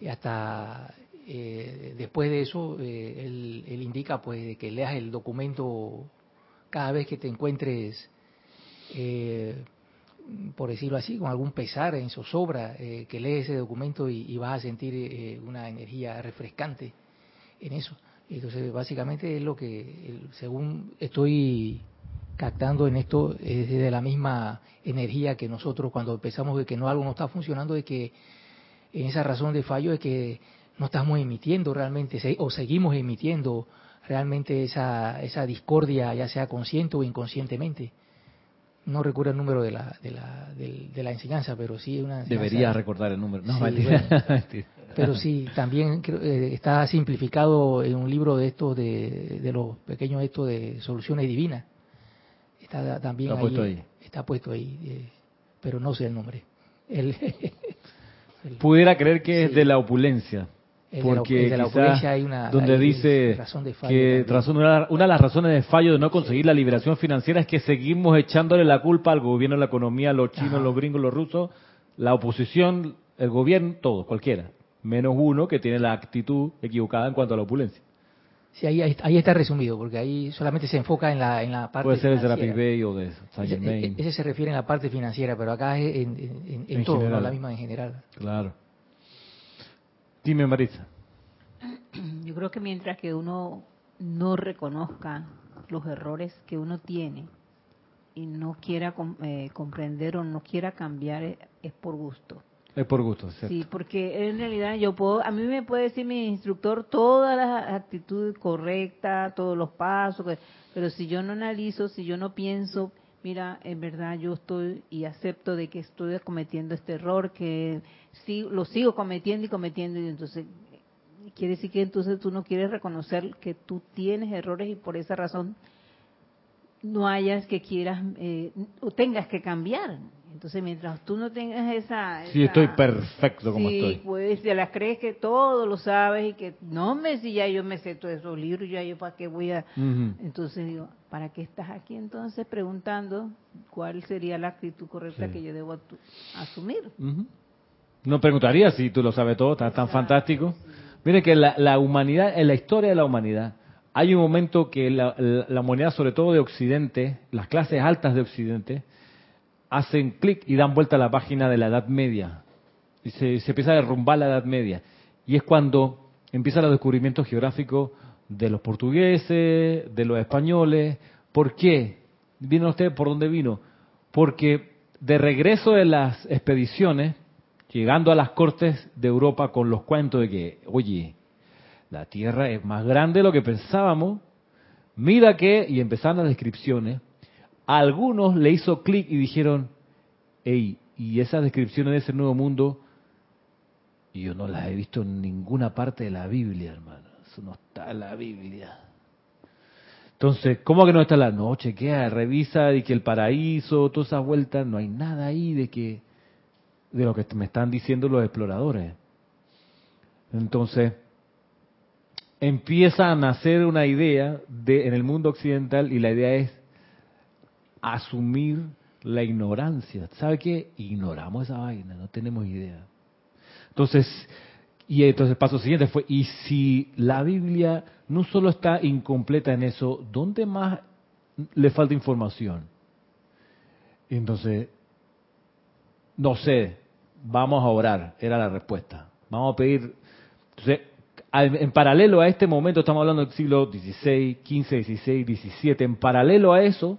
y hasta eh, después de eso, eh, él, indica pues que leas el documento cada vez que te encuentres, eh, por decirlo así, con algún pesar en zozobra, eh, que lees ese documento y, vas a sentir eh, una energía refrescante en eso. Entonces, básicamente es lo que, según estoy captando en esto, es de la misma energía que nosotros cuando empezamos de que no algo no está funcionando, de que en esa razón de fallo es que no estamos emitiendo realmente, o seguimos emitiendo realmente esa, esa discordia, ya sea consciente o inconscientemente. No recuerdo el número de la, de la, del- de la enseñanza, pero sí una debería recordar el número. No, Sí, mentira. Pero sí, también creo, eh, está simplificado en un libro de estos, de, de los pequeños estos de soluciones divinas. Está también Está ahí, puesto ahí. Está puesto ahí, eh, pero no sé el nombre. El, el- Pudiera creer que es de la opulencia. El de Porque de la quizás hay una donde hay dice razón de fallo que razón- una, una de las razones de fallo de no conseguir la liberación financiera es que seguimos echándole la culpa al gobierno, la economía, los chinos, Ajá. los gringos, los rusos, la oposición, el gobierno, todos, cualquiera. Menos uno que tiene la actitud equivocada en cuanto a la opulencia. Sí, ahí, ahí, está resumido, porque ahí solamente se enfoca en la, en la parte Puede ser financiera. Serapis Bay o de Ese, Germain. ese se refiere en la parte financiera, pero acá es en, en, en- en En todo, general. no la misma en general. Claro. Dime, Maritza. Yo creo que mientras que uno no reconozca los errores que uno tiene y no quiera eh, comprender o no quiera cambiar, eh, es por gusto. Es por gusto, ¿cierto? Sí, porque en realidad yo puedo, a mí me puede decir mi instructor todas las actitudes correctas, todos los pasos, pero si yo no analizo, si yo no pienso, mira, en verdad yo estoy y acepto de que estoy cometiendo este error, que sí, lo sigo cometiendo y cometiendo, y entonces quiere decir que entonces tú no quieres reconocer que tú tienes errores y por esa razón no hayas que quieras eh, o tengas que cambiar. Entonces, mientras tú no tengas esa... Sí, esa- estoy perfecto como sí, estoy. pues te las crees que todo lo sabes y que no me si ya yo me sé todos esos libros, ya yo para qué voy a... Entonces digo, ¿para qué estás aquí entonces preguntando cuál sería la actitud correcta Sí. que yo debo asumir? Ujú. No preguntaría si tú lo sabes todo, está tan fantástico. Mire que la, la humanidad, en la historia de la humanidad, hay un momento que la, la- la humanidad, sobre todo de Occidente, las clases altas de Occidente, hacen clic y dan vuelta a la página de la Edad Media. Y se, empieza a derrumbar la Edad Media. Y es cuando empiezan los descubrimientos geográficos de los portugueses, de los españoles. ¿Por qué? ¿Vino usted por dónde vino? Porque de regreso de las expediciones, llegando a las cortes de Europa con los cuentos de que, oye, la Tierra es más grande de lo que pensábamos, mira que, y empezaron las descripciones, algunos le hizo clic y dijeron, hey, y esas descripciones de ese nuevo mundo, yo no las he visto en ninguna parte de la Biblia, hermano, eso no está en la Biblia. Entonces, ¿cómo que no está la noche? Chequea, revisa y que el paraíso, todas esas vueltas, no hay nada ahí de que de lo que me están diciendo los exploradores. Entonces, empieza a nacer una idea de en el mundo occidental y la idea es asumir la ignorancia. ¿Sabe qué? Ignoramos esa vaina, no tenemos idea. Entonces, y entonces el paso siguiente fue, y si la Biblia no solo está incompleta en eso, ¿dónde más le falta información? Entonces, no sé, vamos a orar, era la respuesta. Vamos a pedir, entonces, en paralelo a este momento, estamos hablando del siglo XVI, XV, XVI, XVII, en paralelo a eso,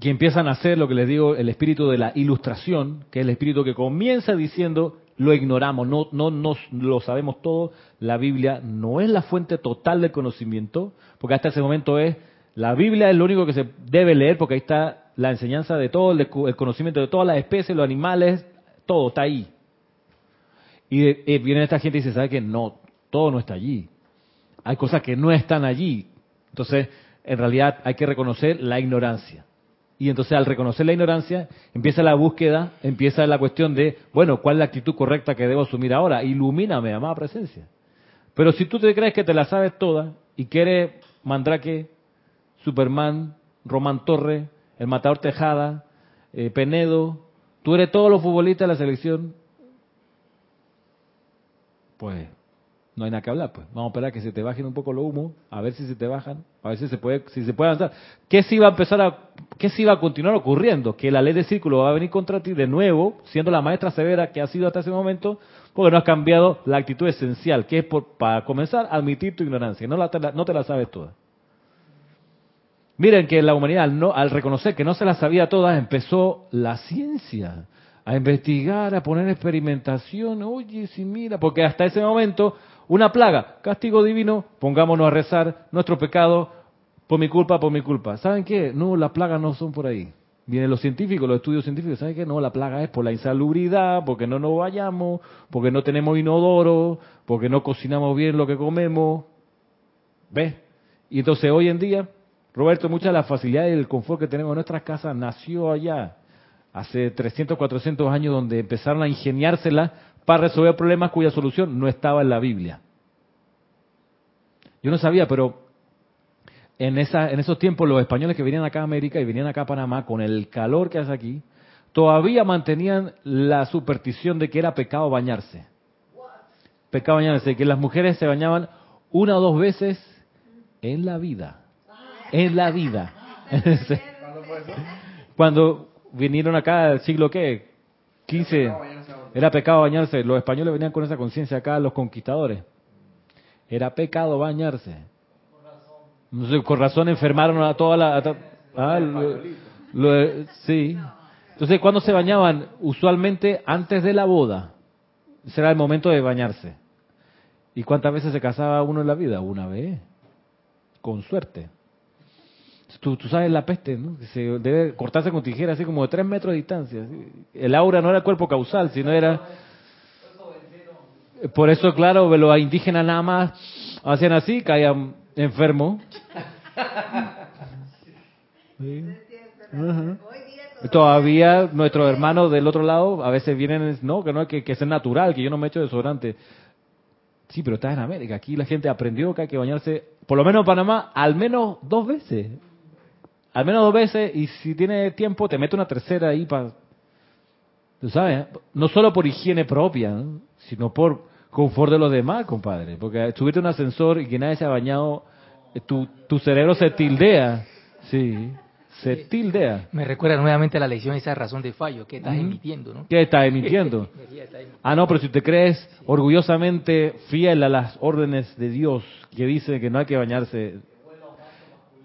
que empiezan a hacer lo que les digo, el espíritu de la ilustración, que es el espíritu que comienza diciendo, lo ignoramos, no, no, no lo sabemos todo, la Biblia no es la fuente total del conocimiento, porque hasta ese momento es, la Biblia es lo único que se debe leer, porque ahí está la enseñanza de todo, el conocimiento de todas las especies, los animales, todo está ahí. Y eh, viene esta gente y dice, ¿sabe que No, todo no está allí. Hay cosas que no están allí. Entonces, en realidad hay que reconocer la ignorancia. Y entonces al reconocer la ignorancia, empieza la búsqueda, empieza la cuestión de, bueno, ¿cuál es la actitud correcta que debo asumir ahora? Ilumíname, amada presencia. Pero si tú te crees que te la sabes toda y que eres Mandrake, Superman, Román Torre, el Matador Tejada, eh, Penedo, tú eres todos los futbolistas de la selección, pues no hay nada que hablar, pues. Vamos a esperar que se te bajen un poco los humos, a ver si se te bajan, a ver si se puede, si se puede avanzar. ¿Qué si va a empezar a, qué si va a continuar ocurriendo? Que la ley de círculo va a venir contra ti de nuevo, siendo la maestra severa que ha sido hasta ese momento, porque no has cambiado la actitud esencial, que es por, para comenzar a admitir tu ignorancia. No, la, no te la sabes toda. Miren que la humanidad, no, al reconocer que no se la sabía todas, empezó la ciencia a investigar, a poner experimentación. Oye, si mira, porque hasta ese momento una plaga, castigo divino, pongámonos a rezar nuestro pecado por mi culpa, por mi culpa. ¿Saben qué? No, las plagas no son por ahí. Vienen los científicos, los estudios científicos, ¿saben qué? No, la plaga es por la insalubridad, porque no nos vayamos, porque no tenemos inodoro, porque no cocinamos bien lo que comemos. ¿Ves? Y entonces hoy en día, Roberto, muchas de las facilidades y el confort que tenemos en nuestras casas nació allá, hace 300, 400 años, donde empezaron a ingeniársela para resolver problemas cuya solución no estaba en la Biblia. Yo no sabía, pero en, esa, en esos tiempos los españoles que venían acá a América y venían acá a Panamá con el calor que hace aquí, todavía mantenían la superstición de que era pecado bañarse. Pecado bañarse, que las mujeres se bañaban una o dos veces en la vida. En la vida. Cuando vinieron acá, el siglo qué? 15 era pecado bañarse. Los españoles venían con esa conciencia acá, los conquistadores. Era pecado bañarse. con razón enfermaron a toda la... Ah, sí. Entonces, ¿cuándo se bañaban? Usualmente antes de la boda. Ese era el momento de bañarse. ¿Y cuántas veces se casaba uno en la vida? Una vez. Con suerte. Tú, sabes la peste, ¿no? se debe cortarse con tijera así como de tres metros de distancia. El aura no era el cuerpo causal, sino era... Por eso, claro, los indígenas nada más hacían así, caían enfermos. Todavía nuestros hermanos del otro lado a veces vienen, no, que no que, que ser natural, que yo no me echo desodorante. Sí, pero estás en América. Aquí la gente aprendió que hay que bañarse, por lo menos en Panamá, al menos dos veces al menos dos veces y si tiene tiempo te mete una tercera ahí para, tú sabes, no solo por higiene propia, sino por confort de los demás, compadre. Porque subirte un ascensor y que nadie se ha bañado, eh, tu, tu cerebro se tildea, sí, se tildea. Me recuerda nuevamente a la lección esa razón de fallo, que estás emitiendo, ¿no? ¿Qué estás emitiendo? ah, no, pero si te crees orgullosamente fiel a las órdenes de Dios que dice que no hay que bañarse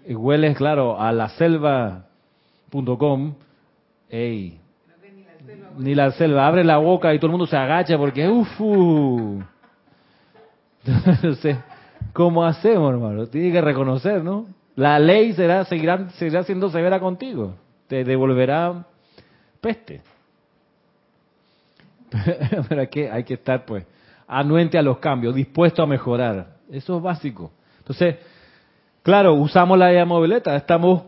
hueles, claro, a la selva.com, ey, ni la selva, abre la boca y todo el mundo se agacha porque, ufu. Entonces, ¿cómo hacemos, hermano? Tiene que reconocer, ¿no? La ley será, seguirá, seguirá siendo severa contigo. Te devolverá peste. Pero hay que, hay que estar, pues, anuente a los cambios, dispuesto a mejorar. Eso es básico. Entonces, Claro, usamos la movileta, estamos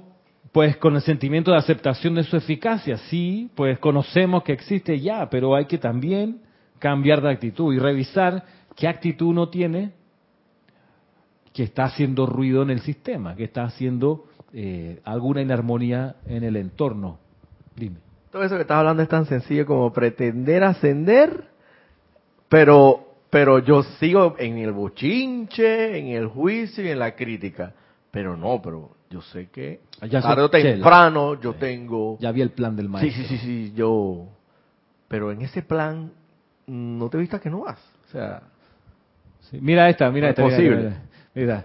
pues con el sentimiento de aceptación de su eficacia. Sí, pues conocemos que existe ya, pero hay que también cambiar de actitud y revisar qué actitud uno tiene que está haciendo ruido en el sistema, que está haciendo eh, alguna inarmonía en el entorno. Dime. Todo eso que estás hablando es tan sencillo como pretender ascender, pero pero yo sigo en el bochinche, en el juicio y en la crítica. Pero no, pero yo sé que ya tarde o temprano yo tengo... Ya vi el plan del maestro. Sí, sí, sí, sí, yo... Pero en ese plan, ¿no te viste que no vas? O sea, Sí, Mira esta, mira No esta. es mira, posible. Mira, mira.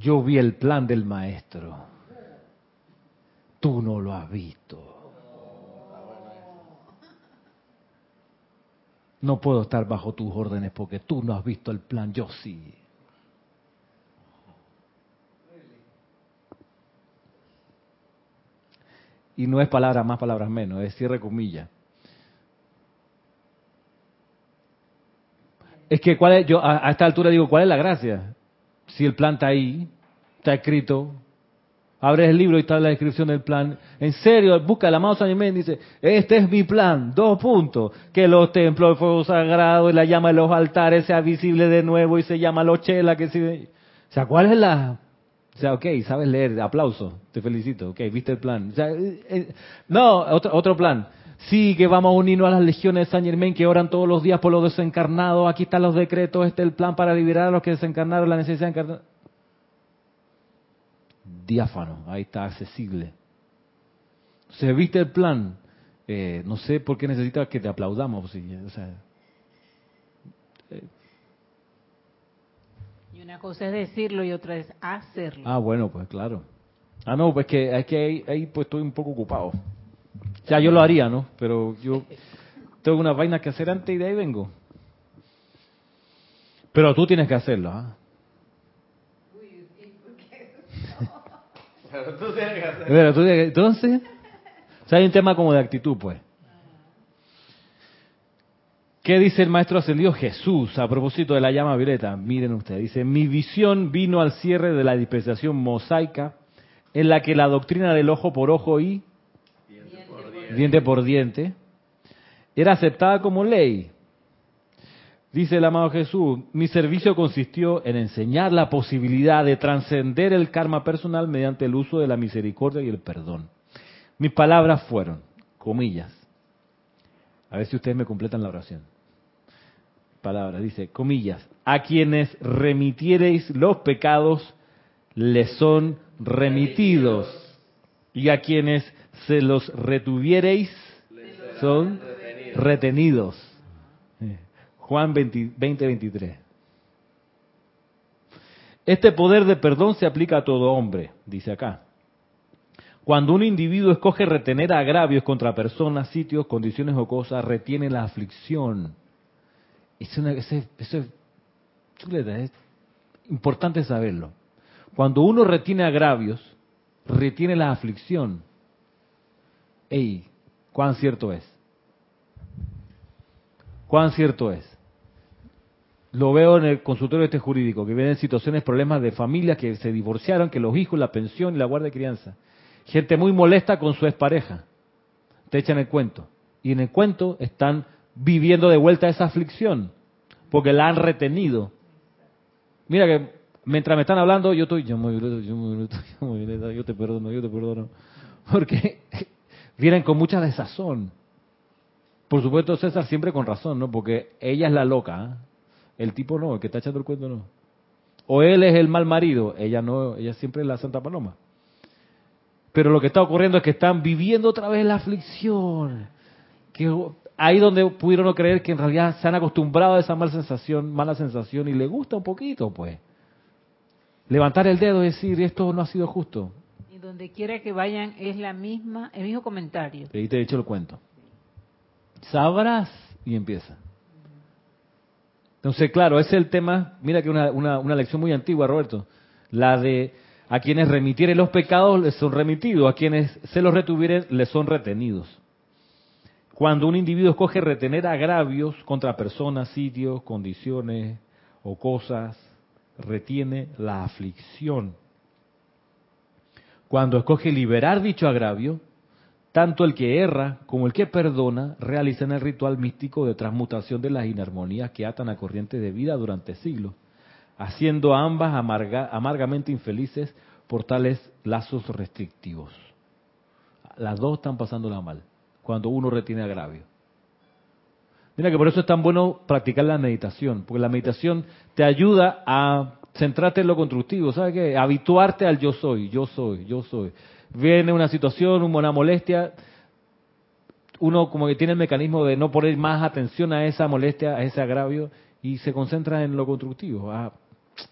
Yo vi el plan del maestro. Tú no lo has visto. No puedo estar bajo tus órdenes porque tú no has visto el plan, yo sí. Y no es palabras más, palabras menos, es cierre comillas. Es que cuál es, yo a, esta altura digo, ¿cuál es la gracia? Si el plan está ahí, está escrito, abres el libro y está la descripción del plan. En serio, busca el amado San y dice, este es mi plan, dos puntos, que los templos de fuego sagrado y la llama de los altares sea visible de nuevo y se llama Lochela, que si... O sea, ¿cuál es la...? O sea, ok, sabes leer, aplauso, te felicito, ok, viste el plan. O sea, eh, eh, no, otro, otro plan. Sí, que vamos a unirnos a las legiones de San Germain que oran todos los días por los desencarnados. Aquí están los decretos, este es el plan para liberar a los que desencarnaron la necesidad de encarnar. Diáfano, ahí está, accesible. Se viste el plan. Eh, no sé por qué necesitas que te aplaudamos. sea, Y una cosa es decirlo y otra es hacerlo. ah, bueno, pues claro. Ah, no, pues que es que ahí, ahí, pues estoy un poco ocupado. O sea, yo lo haría, ¿no? Pero yo tengo unas vainas que hacer antes y de ahí vengo. Pero tú tienes que hacerlo, ¿ah? pero tú tienes que hacer. Pero tú tienes que- entonces, o sea, hay un tema como de actitud, pues. ¿Qué dice el maestro ascendido Jesús a propósito de la llama violeta? Miren ustedes, dice, mi visión vino al cierre de la dispensación mosaica en la que la doctrina del ojo por ojo y diente por diente era aceptada como ley. Dice el amado Jesús, mi servicio consistió en enseñar la posibilidad de trascender el karma personal mediante el uso de la misericordia y el perdón. Mis palabras fueron, comillas, a ver si ustedes me completan la oración. Dice, comillas, a quienes remitiereis los pecados, les son remitidos. Y a quienes se los retuviereis, son retenidos. Eh, Juan 20, 20, 23. Este poder de perdón se aplica a todo hombre, dice acá. Cuando un individuo escoge retener agravios contra personas, sitios, condiciones o cosas, retiene la aflicción. Es eso es, chuleta, es importante saberlo. Cuando uno retiene agravios, retiene la aflicción. Ey, ¿cuán cierto es? ¿Cuán cierto es? Lo veo en el consultorio este jurídico, que vienen situaciones, problemas de familias que se divorciaron, que los hijos, la pensión y la guardia de crianza. Gente muy molesta con su expareja. Te echan el cuento. Y en el cuento están viviendo de vuelta esa aflicción, porque la han retenido. Mira que mientras me están hablando, yo estoy, yo me yo me yo te perdono, yo te perdono. Porque vienen con mucha desazón. Por supuesto, César siempre con razón, ¿no? Porque ella es la loca, ¿ah? el tipo no, el que está echando el cuento no. O él es el mal marido, ella no, ella siempre es la Santa Paloma. Pero lo que está ocurriendo es que están viviendo otra vez la aflicción. Que ahí donde pudieron no creer que en realidad se han acostumbrado a esa mala sensación, mala sensación y le gusta un poquito, pues. Levantar el dedo y decir, esto no ha sido justo. Y donde quiera que vayan es la misma, el mismo comentario. Y te he hecho el cuento. Sabrás y empieza. Entonces, claro, ese es el tema, mira que una, una, una lección muy antigua, Roberto, la de a quienes remitieren los pecados les son remitidos, a quienes se los retuvieren les son retenidos. Cuando un individuo escoge retener agravios contra personas, sitios, condiciones o cosas, retiene la aflicción. Cuando escoge liberar dicho agravio, tanto el que erra como el que perdona realizan el ritual místico de transmutación de las inarmonías que atan a corrientes de vida durante siglos, haciendo a ambas amarga- amargamente infelices por tales lazos restrictivos. Las dos están pasándola mal cuando uno retiene agravio. Mira que por eso es tan bueno practicar la meditación, porque la meditación te ayuda a centrarte en lo constructivo, ¿sabes qué? Habituarte al yo soy, yo soy, yo soy. Viene una situación, una molestia, uno como que tiene el mecanismo de no poner más atención a esa molestia, a ese agravio, y se concentra en lo constructivo, a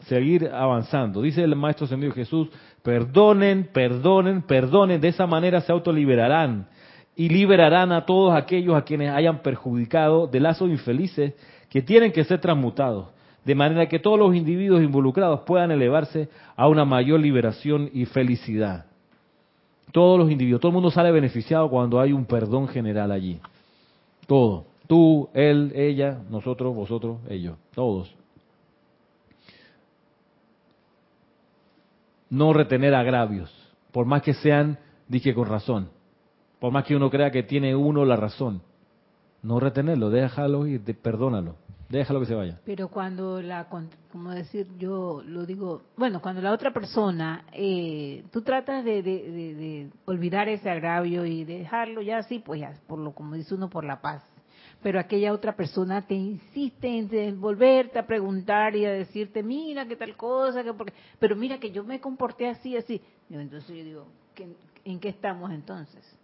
seguir avanzando. Dice el Maestro Ascendido Jesús, perdonen, perdonen, perdonen, de esa manera se autoliberarán y liberarán a todos aquellos a quienes hayan perjudicado de lazos infelices que tienen que ser transmutados, de manera que todos los individuos involucrados puedan elevarse a una mayor liberación y felicidad. Todos los individuos, todo el mundo sale beneficiado cuando hay un perdón general allí. Todo. Tú, él, ella, nosotros, vosotros, ellos. Todos. No retener agravios, por más que sean, dije con razón. Por más que uno crea que tiene uno la razón. No retenerlo, déjalo ir, perdónalo. Déjalo que se vaya. Pero cuando la, como decir, yo lo digo, bueno, cuando la otra persona, eh, tú tratas de, de, olvidar ese agravio y dejarlo ya así, pues ya, por lo como dice uno, por la paz. Pero aquella otra persona te insiste en volverte a preguntar y a decirte, mira, qué tal cosa, que porque, pero mira que yo me comporté así, así. entonces yo digo, ¿en qué estamos entonces?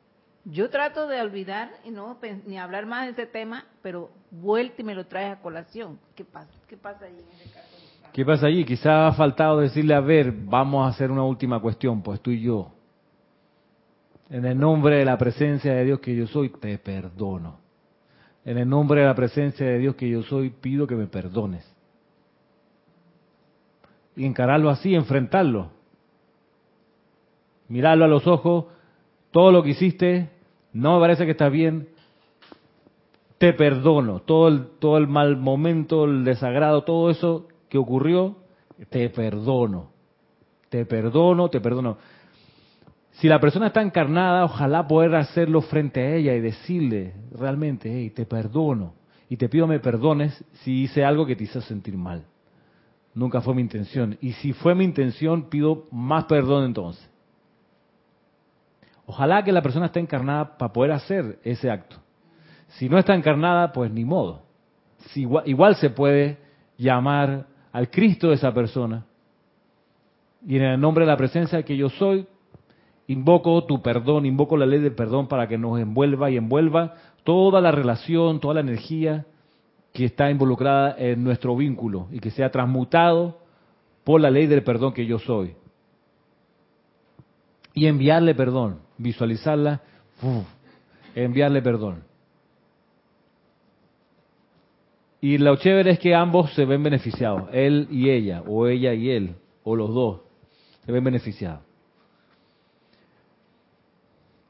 Yo trato de olvidar y no ni hablar más de ese tema, pero vuelta y me lo traes a colación. ¿Qué pasa? ¿Qué pasa allí en ese caso? ¿Qué pasa allí? Quizá ha faltado decirle, a ver, vamos a hacer una última cuestión, pues tú y yo. En el nombre de la presencia de Dios que yo soy, te perdono. En el nombre de la presencia de Dios que yo soy, pido que me perdones. Y encararlo así, enfrentarlo. Mirarlo a los ojos todo lo que hiciste no me parece que está bien, te perdono, todo el, todo el mal momento, el desagrado, todo eso que ocurrió, te perdono, te perdono, te perdono. Si la persona está encarnada, ojalá poder hacerlo frente a ella y decirle realmente, hey, te perdono y te pido me perdones si hice algo que te hizo sentir mal. Nunca fue mi intención. Y si fue mi intención, pido más perdón entonces. Ojalá que la persona esté encarnada para poder hacer ese acto. Si no está encarnada, pues ni modo. igual, se puede llamar al Cristo de esa persona. Y en el nombre de la presencia que yo soy, invoco tu perdón, invoco la ley del perdón para que nos envuelva y envuelva toda la relación, toda la energía que está involucrada en nuestro vínculo y que sea transmutado por la ley del perdón que yo soy. Y enviarle perdón visualizarla, enviarle perdón. Y lo chévere es que ambos se ven beneficiados, él y ella, o ella y él, o los dos, se ven beneficiados.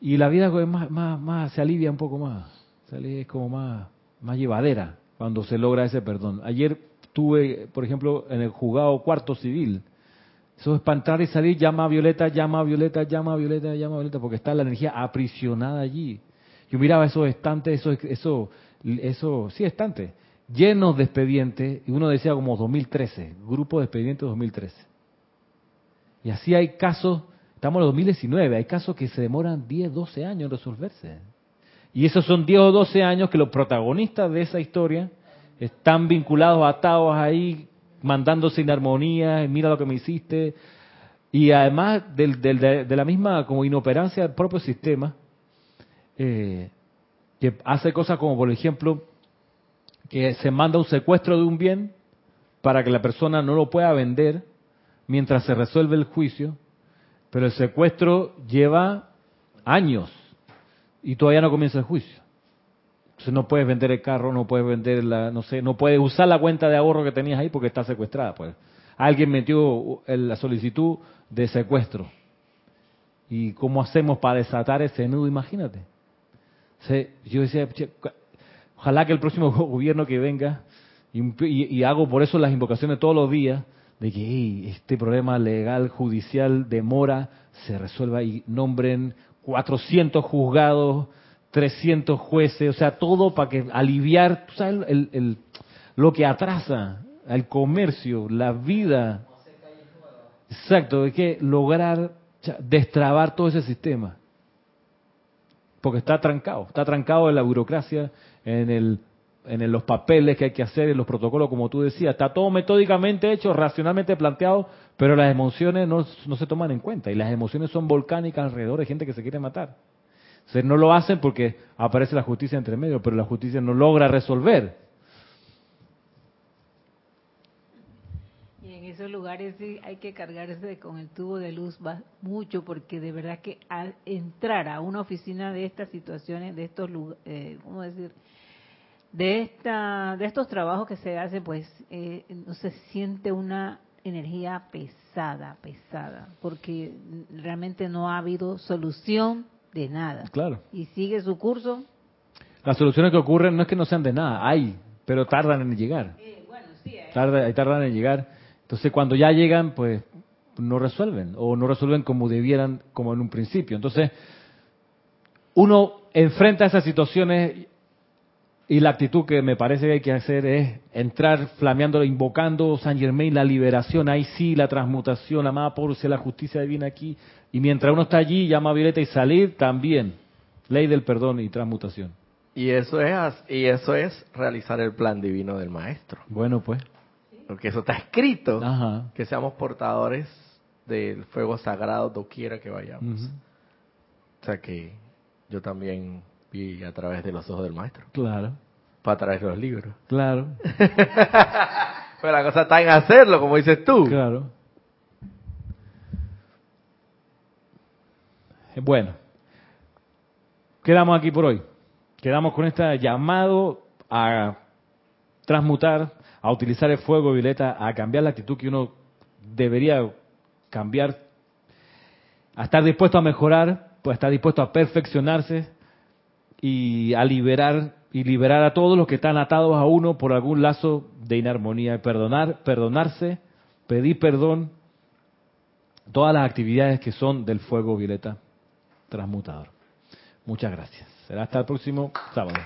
Y la vida más, se alivia un poco más, es como más, más llevadera cuando se logra ese perdón. Ayer tuve, por ejemplo, en el juzgado cuarto civil, eso espantar y salir, llama a Violeta, llama a Violeta, llama a Violeta, llama a Violeta, porque está la energía aprisionada allí. Yo miraba esos estantes, eso, eso, eso, sí, estantes, llenos de expedientes, y uno decía como 2013, grupo de expedientes 2013. Y así hay casos, estamos en 2019, hay casos que se demoran 10, 12 años en resolverse. Y esos son 10 o 12 años que los protagonistas de esa historia están vinculados, atados ahí, mandándose en armonía, mira lo que me hiciste. Y además de, la misma como inoperancia del propio sistema, eh, que hace cosas como, por ejemplo, que se manda un secuestro de un bien para que la persona no lo pueda vender mientras se resuelve el juicio, pero el secuestro lleva años y todavía no comienza el juicio. No puedes vender el carro, no puedes vender la, no sé, no puedes usar la cuenta de ahorro que tenías ahí porque está secuestrada. Pues alguien metió la solicitud de secuestro. ¿Y cómo hacemos para desatar ese nudo? Imagínate. yo decía, ojalá que el próximo gobierno que venga, y, hago por eso las invocaciones todos los días, de que este problema legal, judicial, demora, se resuelva y nombren 400 juzgados 300 jueces, o sea, todo para que aliviar, ¿tú sabes el, lo que atrasa al comercio, la vida. Exacto, hay que lograr destrabar todo ese sistema. Porque está trancado, está trancado en la burocracia, en, el, en los papeles que hay que hacer, en los protocolos, como tú decías. Está todo metódicamente hecho, racionalmente planteado, pero las emociones no, no se toman en cuenta. Y las emociones son volcánicas alrededor de gente que se quiere matar. Entonces no lo hacen porque aparece la justicia entre medio, pero la justicia no logra resolver. Y en esos lugares sí hay que cargarse con el tubo de luz mucho porque de verdad que al entrar a una oficina de estas situaciones, de estos eh, ¿cómo decir? De, esta, de estos trabajos que se hacen, pues eh, no se siente una energía pesada, pesada, porque realmente no ha habido solución de nada. Claro. Y sigue su curso. Las soluciones que ocurren no es que no sean de nada, hay, pero tardan en llegar. Eh, bueno, sí, Tarda, tardan en llegar. Entonces, cuando ya llegan, pues no resuelven, o no resuelven como debieran, como en un principio. Entonces, uno enfrenta esas situaciones y la actitud que me parece que hay que hacer es entrar flameando, invocando San Germain, la liberación, ahí sí, la transmutación, amada por si la justicia divina aquí. Y mientras uno está allí, llama a Violeta y salir también. Ley del perdón y transmutación. Y eso es y eso es realizar el plan divino del maestro. Bueno, pues. Porque eso está escrito. Ajá. Que seamos portadores del fuego sagrado doquiera que vayamos. O sea que yo también y a través de los ojos del maestro. Claro. Para traer los libros. Claro. Pero la cosa está en hacerlo, como dices tú. Claro. Bueno, quedamos aquí por hoy. Quedamos con este llamado a transmutar, a utilizar el fuego violeta, a cambiar la actitud que uno debería cambiar, a estar dispuesto a mejorar, pues a estar dispuesto a perfeccionarse, y a liberar y liberar a todos los que están atados a uno por algún lazo de inarmonía, perdonar, perdonarse, pedir perdón, todas las actividades que son del fuego violeta transmutador. Muchas gracias. Será hasta el próximo sábado.